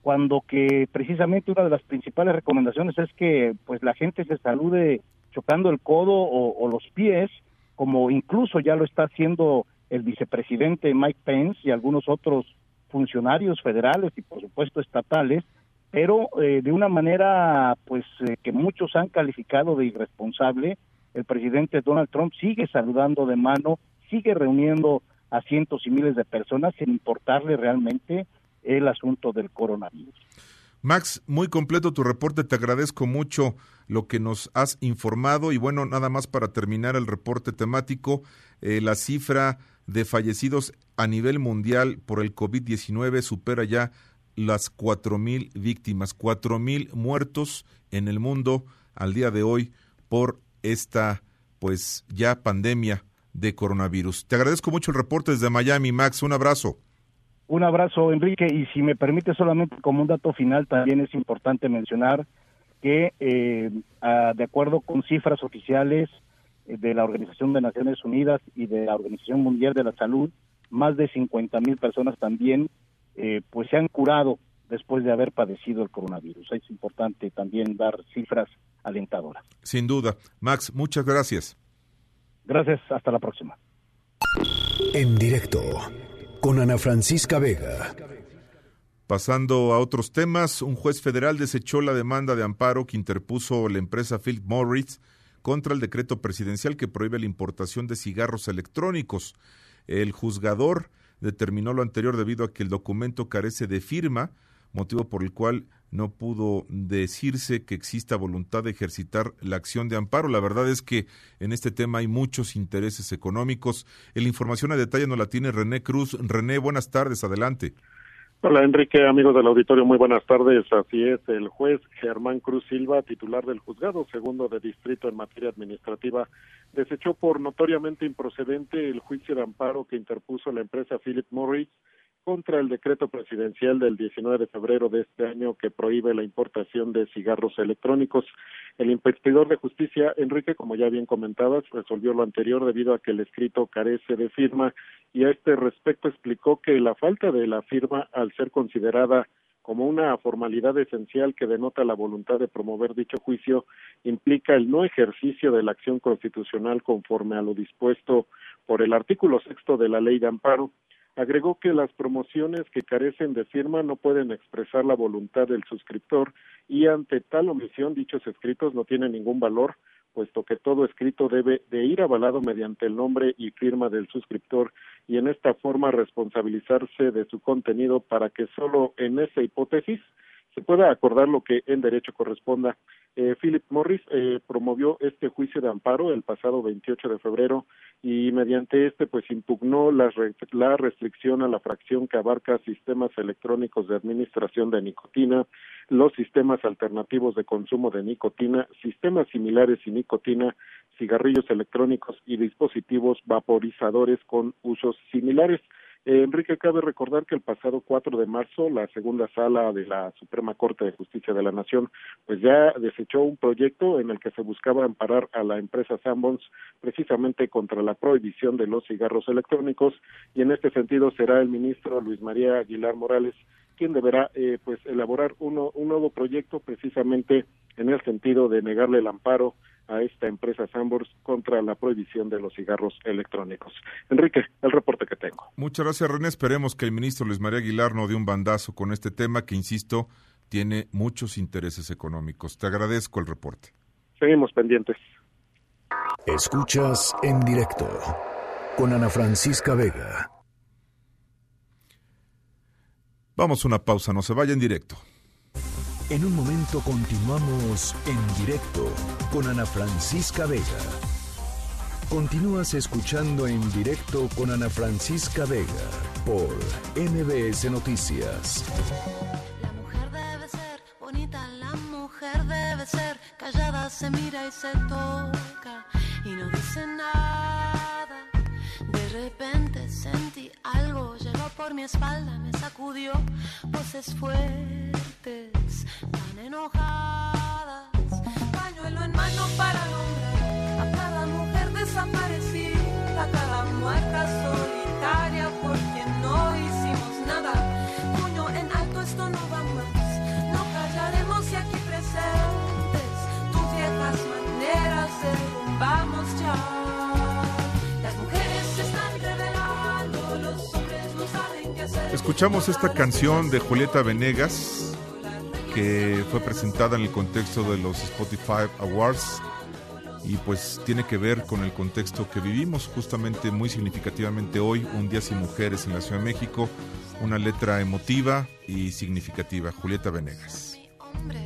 cuando que precisamente una de las principales recomendaciones es que pues la gente se salude chocando el codo o, los pies como incluso ya lo está haciendo el vicepresidente Mike Pence y algunos otros funcionarios federales y por supuesto estatales, pero eh, de una manera pues eh, que muchos han calificado de irresponsable, el presidente Donald Trump sigue saludando de mano, sigue reuniendo a cientos y miles de personas sin importarle realmente el asunto del coronavirus. Max, muy completo tu reporte, te agradezco mucho lo que nos has informado y bueno, nada más para terminar el reporte temático, eh, la cifra de fallecidos a nivel mundial por el COVID-19 supera ya las cuatro mil víctimas, cuatro mil muertos en el mundo al día de hoy por esta pues ya pandemia de coronavirus. Te agradezco mucho el reporte desde Miami, Max. Un abrazo. Un abrazo, Enrique. Y si me permite solamente como un dato final, también es importante mencionar que eh, de acuerdo con cifras oficiales de la Organización de Naciones Unidas y de la Organización Mundial de la Salud, más de 50 mil personas también eh, pues se han curado después de haber padecido el coronavirus. Es importante también dar cifras alentadoras. Sin duda. Max, muchas gracias. Gracias, hasta la próxima. En directo con Ana Francisca Vega. Pasando a otros temas, un juez federal desechó la demanda de amparo que interpuso la empresa Philip Morris contra el decreto presidencial que prohíbe la importación de cigarros electrónicos. El juzgador determinó lo anterior debido a que el documento carece de firma, motivo por el cual no pudo decirse que exista voluntad de ejercitar la acción de amparo. La verdad es que en este tema hay muchos intereses económicos. La información a detalle nos la tiene René Cruz. René, buenas tardes, adelante. Hola Enrique, amigos del auditorio, muy buenas tardes. Así es, el juez Germán Cruz Silva, titular del juzgado segundo de distrito en materia administrativa, desechó por notoriamente improcedente el juicio de amparo que interpuso la empresa Philip Morris contra el decreto presidencial del 19 de febrero de este año que prohíbe la importación de cigarros electrónicos. El inspector de justicia, Enrique, como ya bien comentabas, resolvió lo anterior debido a que el escrito carece de firma y a este respecto explicó que la falta de la firma, al ser considerada como una formalidad esencial que denota la voluntad de promover dicho juicio, implica el no ejercicio de la acción constitucional conforme a lo dispuesto por el artículo sexto de la ley de amparo. Agregó que las promociones que carecen de firma no pueden expresar la voluntad del suscriptor y ante tal omisión dichos escritos no tienen ningún valor, puesto que todo escrito debe de ir avalado mediante el nombre y firma del suscriptor y en esta forma responsabilizarse de su contenido para que solo en esa hipótesis se pueda acordar lo que en derecho corresponda. Eh, Philip Morris eh, promovió este juicio de amparo el pasado 28 de febrero y mediante este pues impugnó la, la restricción a la fracción que abarca sistemas electrónicos de administración de nicotina, los sistemas alternativos de consumo de nicotina, sistemas similares y nicotina, cigarrillos electrónicos y dispositivos vaporizadores con usos similares. Eh, Enrique, cabe recordar que el pasado 4 de marzo la segunda sala de la Suprema Corte de Justicia de la Nación pues ya desechó un proyecto en el que se buscaba amparar a la empresa Sanborns precisamente contra la prohibición de los cigarros electrónicos y en este sentido será el ministro Luis María Aguilar Morales quien deberá eh, pues elaborar uno, un nuevo proyecto precisamente en el sentido de negarle el amparo a esta empresa Sambors contra la prohibición de los cigarros electrónicos. Enrique, el reporte que tengo. Muchas gracias, René. Esperemos que el ministro Luis María Aguilar no dé un bandazo con este tema que, insisto, tiene muchos intereses económicos. Te agradezco el reporte. Seguimos pendientes. Escuchas en directo con Ana Francisca Vega. Vamos a una pausa, no se vaya en directo. En un momento continuamos en directo con Ana Francisca Vega. Continúas escuchando en directo con Ana Francisca Vega por MBS Noticias. La mujer debe ser bonita, la mujer debe ser nada, se mira y se toca y no dice nada. De repente sentí algo, llegó por mi espalda, me sacudió voces fuertes, tan enojadas. Pañuelo en mano para nombrar a cada mujer desaparecida, a cada muerta solitaria por quien no hicimos nada. Puño en alto, esto no va más. No callaremos y aquí presentes tus viejas maneras derrumbamos ya. Escuchamos esta canción de Julieta Venegas que fue presentada en el contexto de los Spotify Awards y pues tiene que ver con el contexto que vivimos. Justamente muy significativamente hoy, un día sin mujeres en la Ciudad de México, una letra emotiva y significativa, Julieta Venegas. hombre,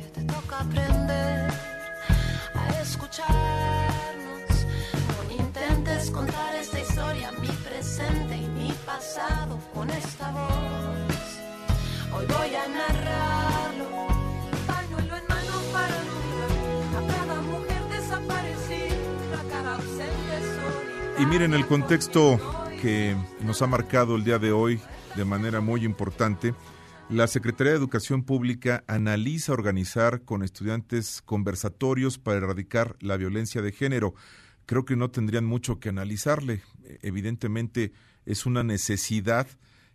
miren el contexto que nos ha marcado el día de hoy de manera muy importante. La Secretaría de Educación Pública analiza organizar con estudiantes conversatorios para erradicar la violencia de género. Creo que no tendrían mucho que analizarle. Evidentemente es una necesidad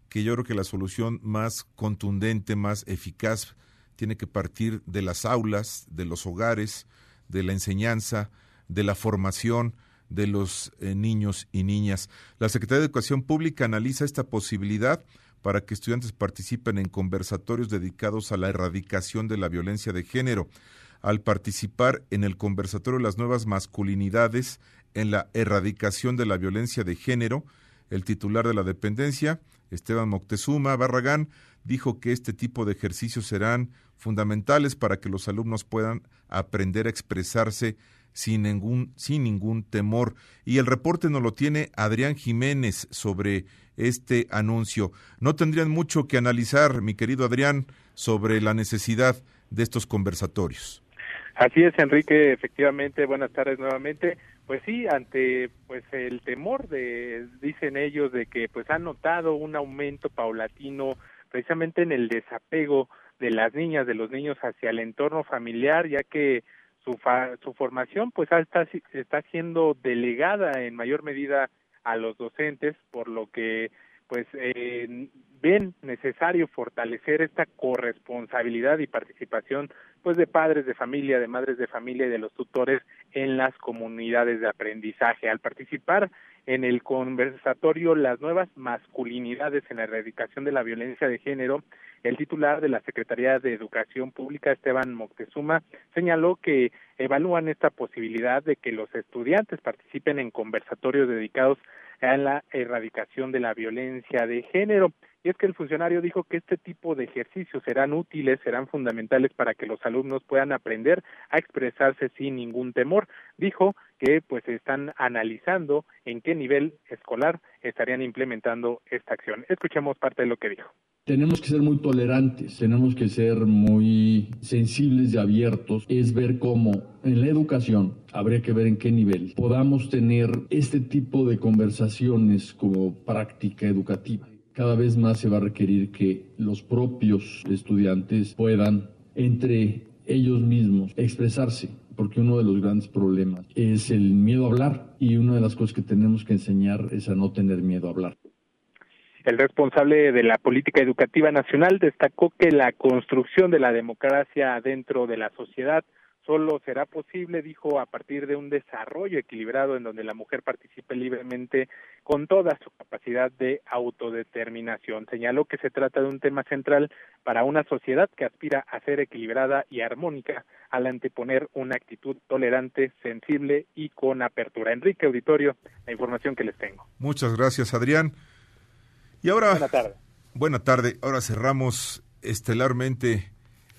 que yo creo que la solución más contundente, más eficaz, tiene que partir de las aulas, de los hogares, de la enseñanza, de la formación de los eh, niños y niñas. La Secretaría de Educación Pública analiza esta posibilidad para que estudiantes participen en conversatorios dedicados a la erradicación de la violencia de género. Al participar en el conversatorio Las nuevas masculinidades en la erradicación de la violencia de género, el titular de la dependencia, Esteban Moctezuma Barragán, dijo que este tipo de ejercicios serán fundamentales para que los alumnos puedan aprender a expresarse sin ningún, sin ningún temor. Y el reporte nos lo tiene Adrián Jiménez sobre este anuncio. No tendrían mucho que analizar, mi querido Adrián, sobre la necesidad de estos conversatorios. Así es, Enrique, efectivamente, buenas tardes nuevamente. Pues sí, ante pues el temor de dicen ellos de que pues han notado un aumento paulatino precisamente en el desapego de las niñas, de los niños hacia el entorno familiar, ya que su fa su formación pues está está siendo delegada en mayor medida a los docentes, por lo que pues eh, ven necesario fortalecer esta corresponsabilidad y participación pues de padres de familia, de madres de familia y de los tutores en las comunidades de aprendizaje. Al participar en el conversatorio Las nuevas masculinidades en la erradicación de la violencia de género, el titular de la Secretaría de Educación Pública, Esteban Moctezuma, señaló que evalúan esta posibilidad de que los estudiantes participen en conversatorios dedicados a la erradicación de la violencia de género. Y es que el funcionario dijo que este tipo de ejercicios serán útiles, serán fundamentales para que los alumnos puedan aprender a expresarse sin ningún temor. Dijo que pues están analizando en qué nivel escolar estarían implementando esta acción. Escuchemos parte de lo que dijo. Tenemos que ser muy tolerantes, tenemos que ser muy sensibles y abiertos. Es ver cómo en la educación habría que ver en qué nivel podamos tener este tipo de conversaciones como práctica educativa cada vez más se va a requerir que los propios estudiantes puedan entre ellos mismos expresarse, porque uno de los grandes problemas es el miedo a hablar y una de las cosas que tenemos que enseñar es a no tener miedo a hablar. El responsable de la política educativa nacional destacó que la construcción de la democracia dentro de la sociedad solo será posible, dijo, a partir de un desarrollo equilibrado en donde la mujer participe libremente con toda su capacidad de autodeterminación. Señaló que se trata de un tema central para una sociedad que aspira a ser equilibrada y armónica al anteponer una actitud tolerante, sensible y con apertura. Enrique Auditorio, la información que les tengo. Muchas gracias, Adrián. Y ahora... Buena tarde. Buena tarde. Ahora cerramos estelarmente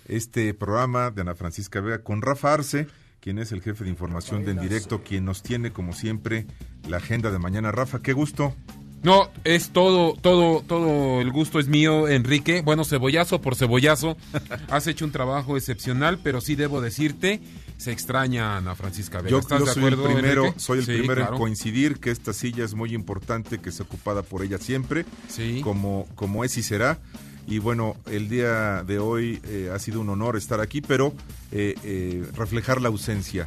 este programa de Ana Francisca Vega con Rafa Arce, quien es el jefe de información de En Directo, quien nos tiene como siempre la agenda de mañana. Rafa, qué gusto. No, es todo, todo, todo el gusto es mío, Enrique. Bueno, cebollazo por cebollazo. [laughs] Has hecho un trabajo excepcional, pero sí debo decirte se extraña Ana Francisca Vega. Yo, ¿Estás yo de soy acuerdo, el primero, soy el Sí, primero claro. en coincidir que esta silla es muy importante, que sea ocupada por ella siempre, Sí. como, como es y será. Y bueno, el día de hoy eh, ha sido un honor estar aquí, pero eh, eh, reflejar la ausencia.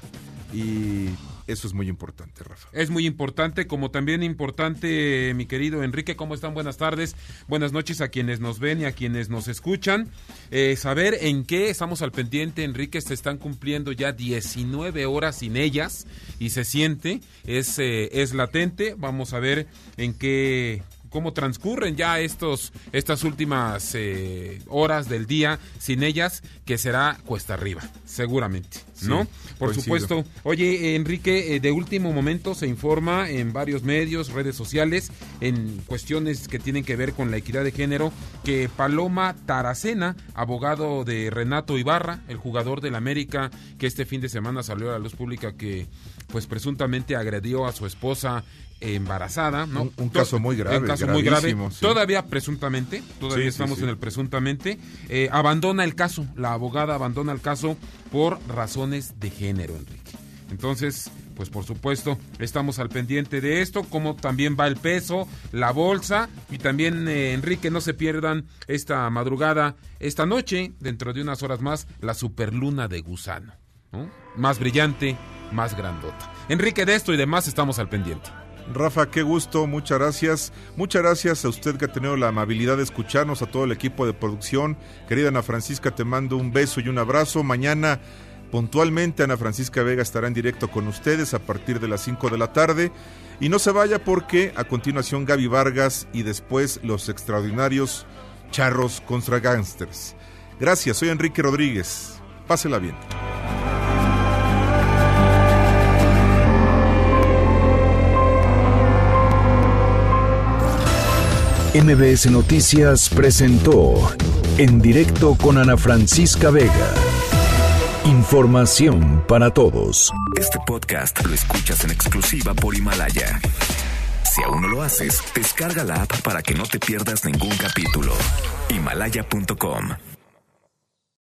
Y eso es muy importante, Rafa. Es muy importante, como también importante, mi querido Enrique, ¿cómo están? Buenas tardes, buenas noches a quienes nos ven y a quienes nos escuchan. Saber en qué estamos al pendiente, Enrique, se están cumpliendo ya 19 horas sin ellas y se siente, es, es latente. Vamos a ver en qué cómo transcurren ya estos estas últimas eh, horas del día sin ellas que será cuesta arriba seguramente no Sí, por coincido. supuesto Oye, Enrique, eh, de último momento se informa en varios medios, redes sociales, en cuestiones que tienen que ver con la equidad de género, que Paloma Taracena, abogado de Renato Ibarra, el jugador del América, que este fin de semana salió a la luz pública que pues presuntamente agredió a su esposa embarazada, ¿no? Un- un caso muy grave, Un caso muy grave. sí. Todavía presuntamente, todavía sí, estamos sí. en el presuntamente, eh, abandona el caso, la abogada abandona el caso por razones de género, Enrique. Entonces, pues por supuesto, estamos al pendiente de esto, como también va el peso, la bolsa, y también, eh, Enrique, no se pierdan esta madrugada, esta noche, dentro de unas horas más, la superluna de gusano, ¿no? Más brillante, más grandota. Enrique, de esto y demás estamos al pendiente. Rafa, qué gusto, muchas gracias. Muchas gracias a usted que ha tenido la amabilidad de escucharnos, a todo el equipo de producción. Querida Ana Francisca, te mando un beso y un abrazo. Mañana, puntualmente, Ana Francisca Vega estará en directo con ustedes a partir de las 5 de la tarde. Y no se vaya porque a continuación Gaby Vargas y después los extraordinarios charros contra gangsters. Gracias, soy Enrique Rodríguez. Pásela bien. MBS Noticias presentó En directo con Ana Francisca Vega. Información para todos. Este podcast lo escuchas en exclusiva por Himalaya. Si aún no lo haces, descarga la app para que no te pierdas ningún capítulo. Himalaya.com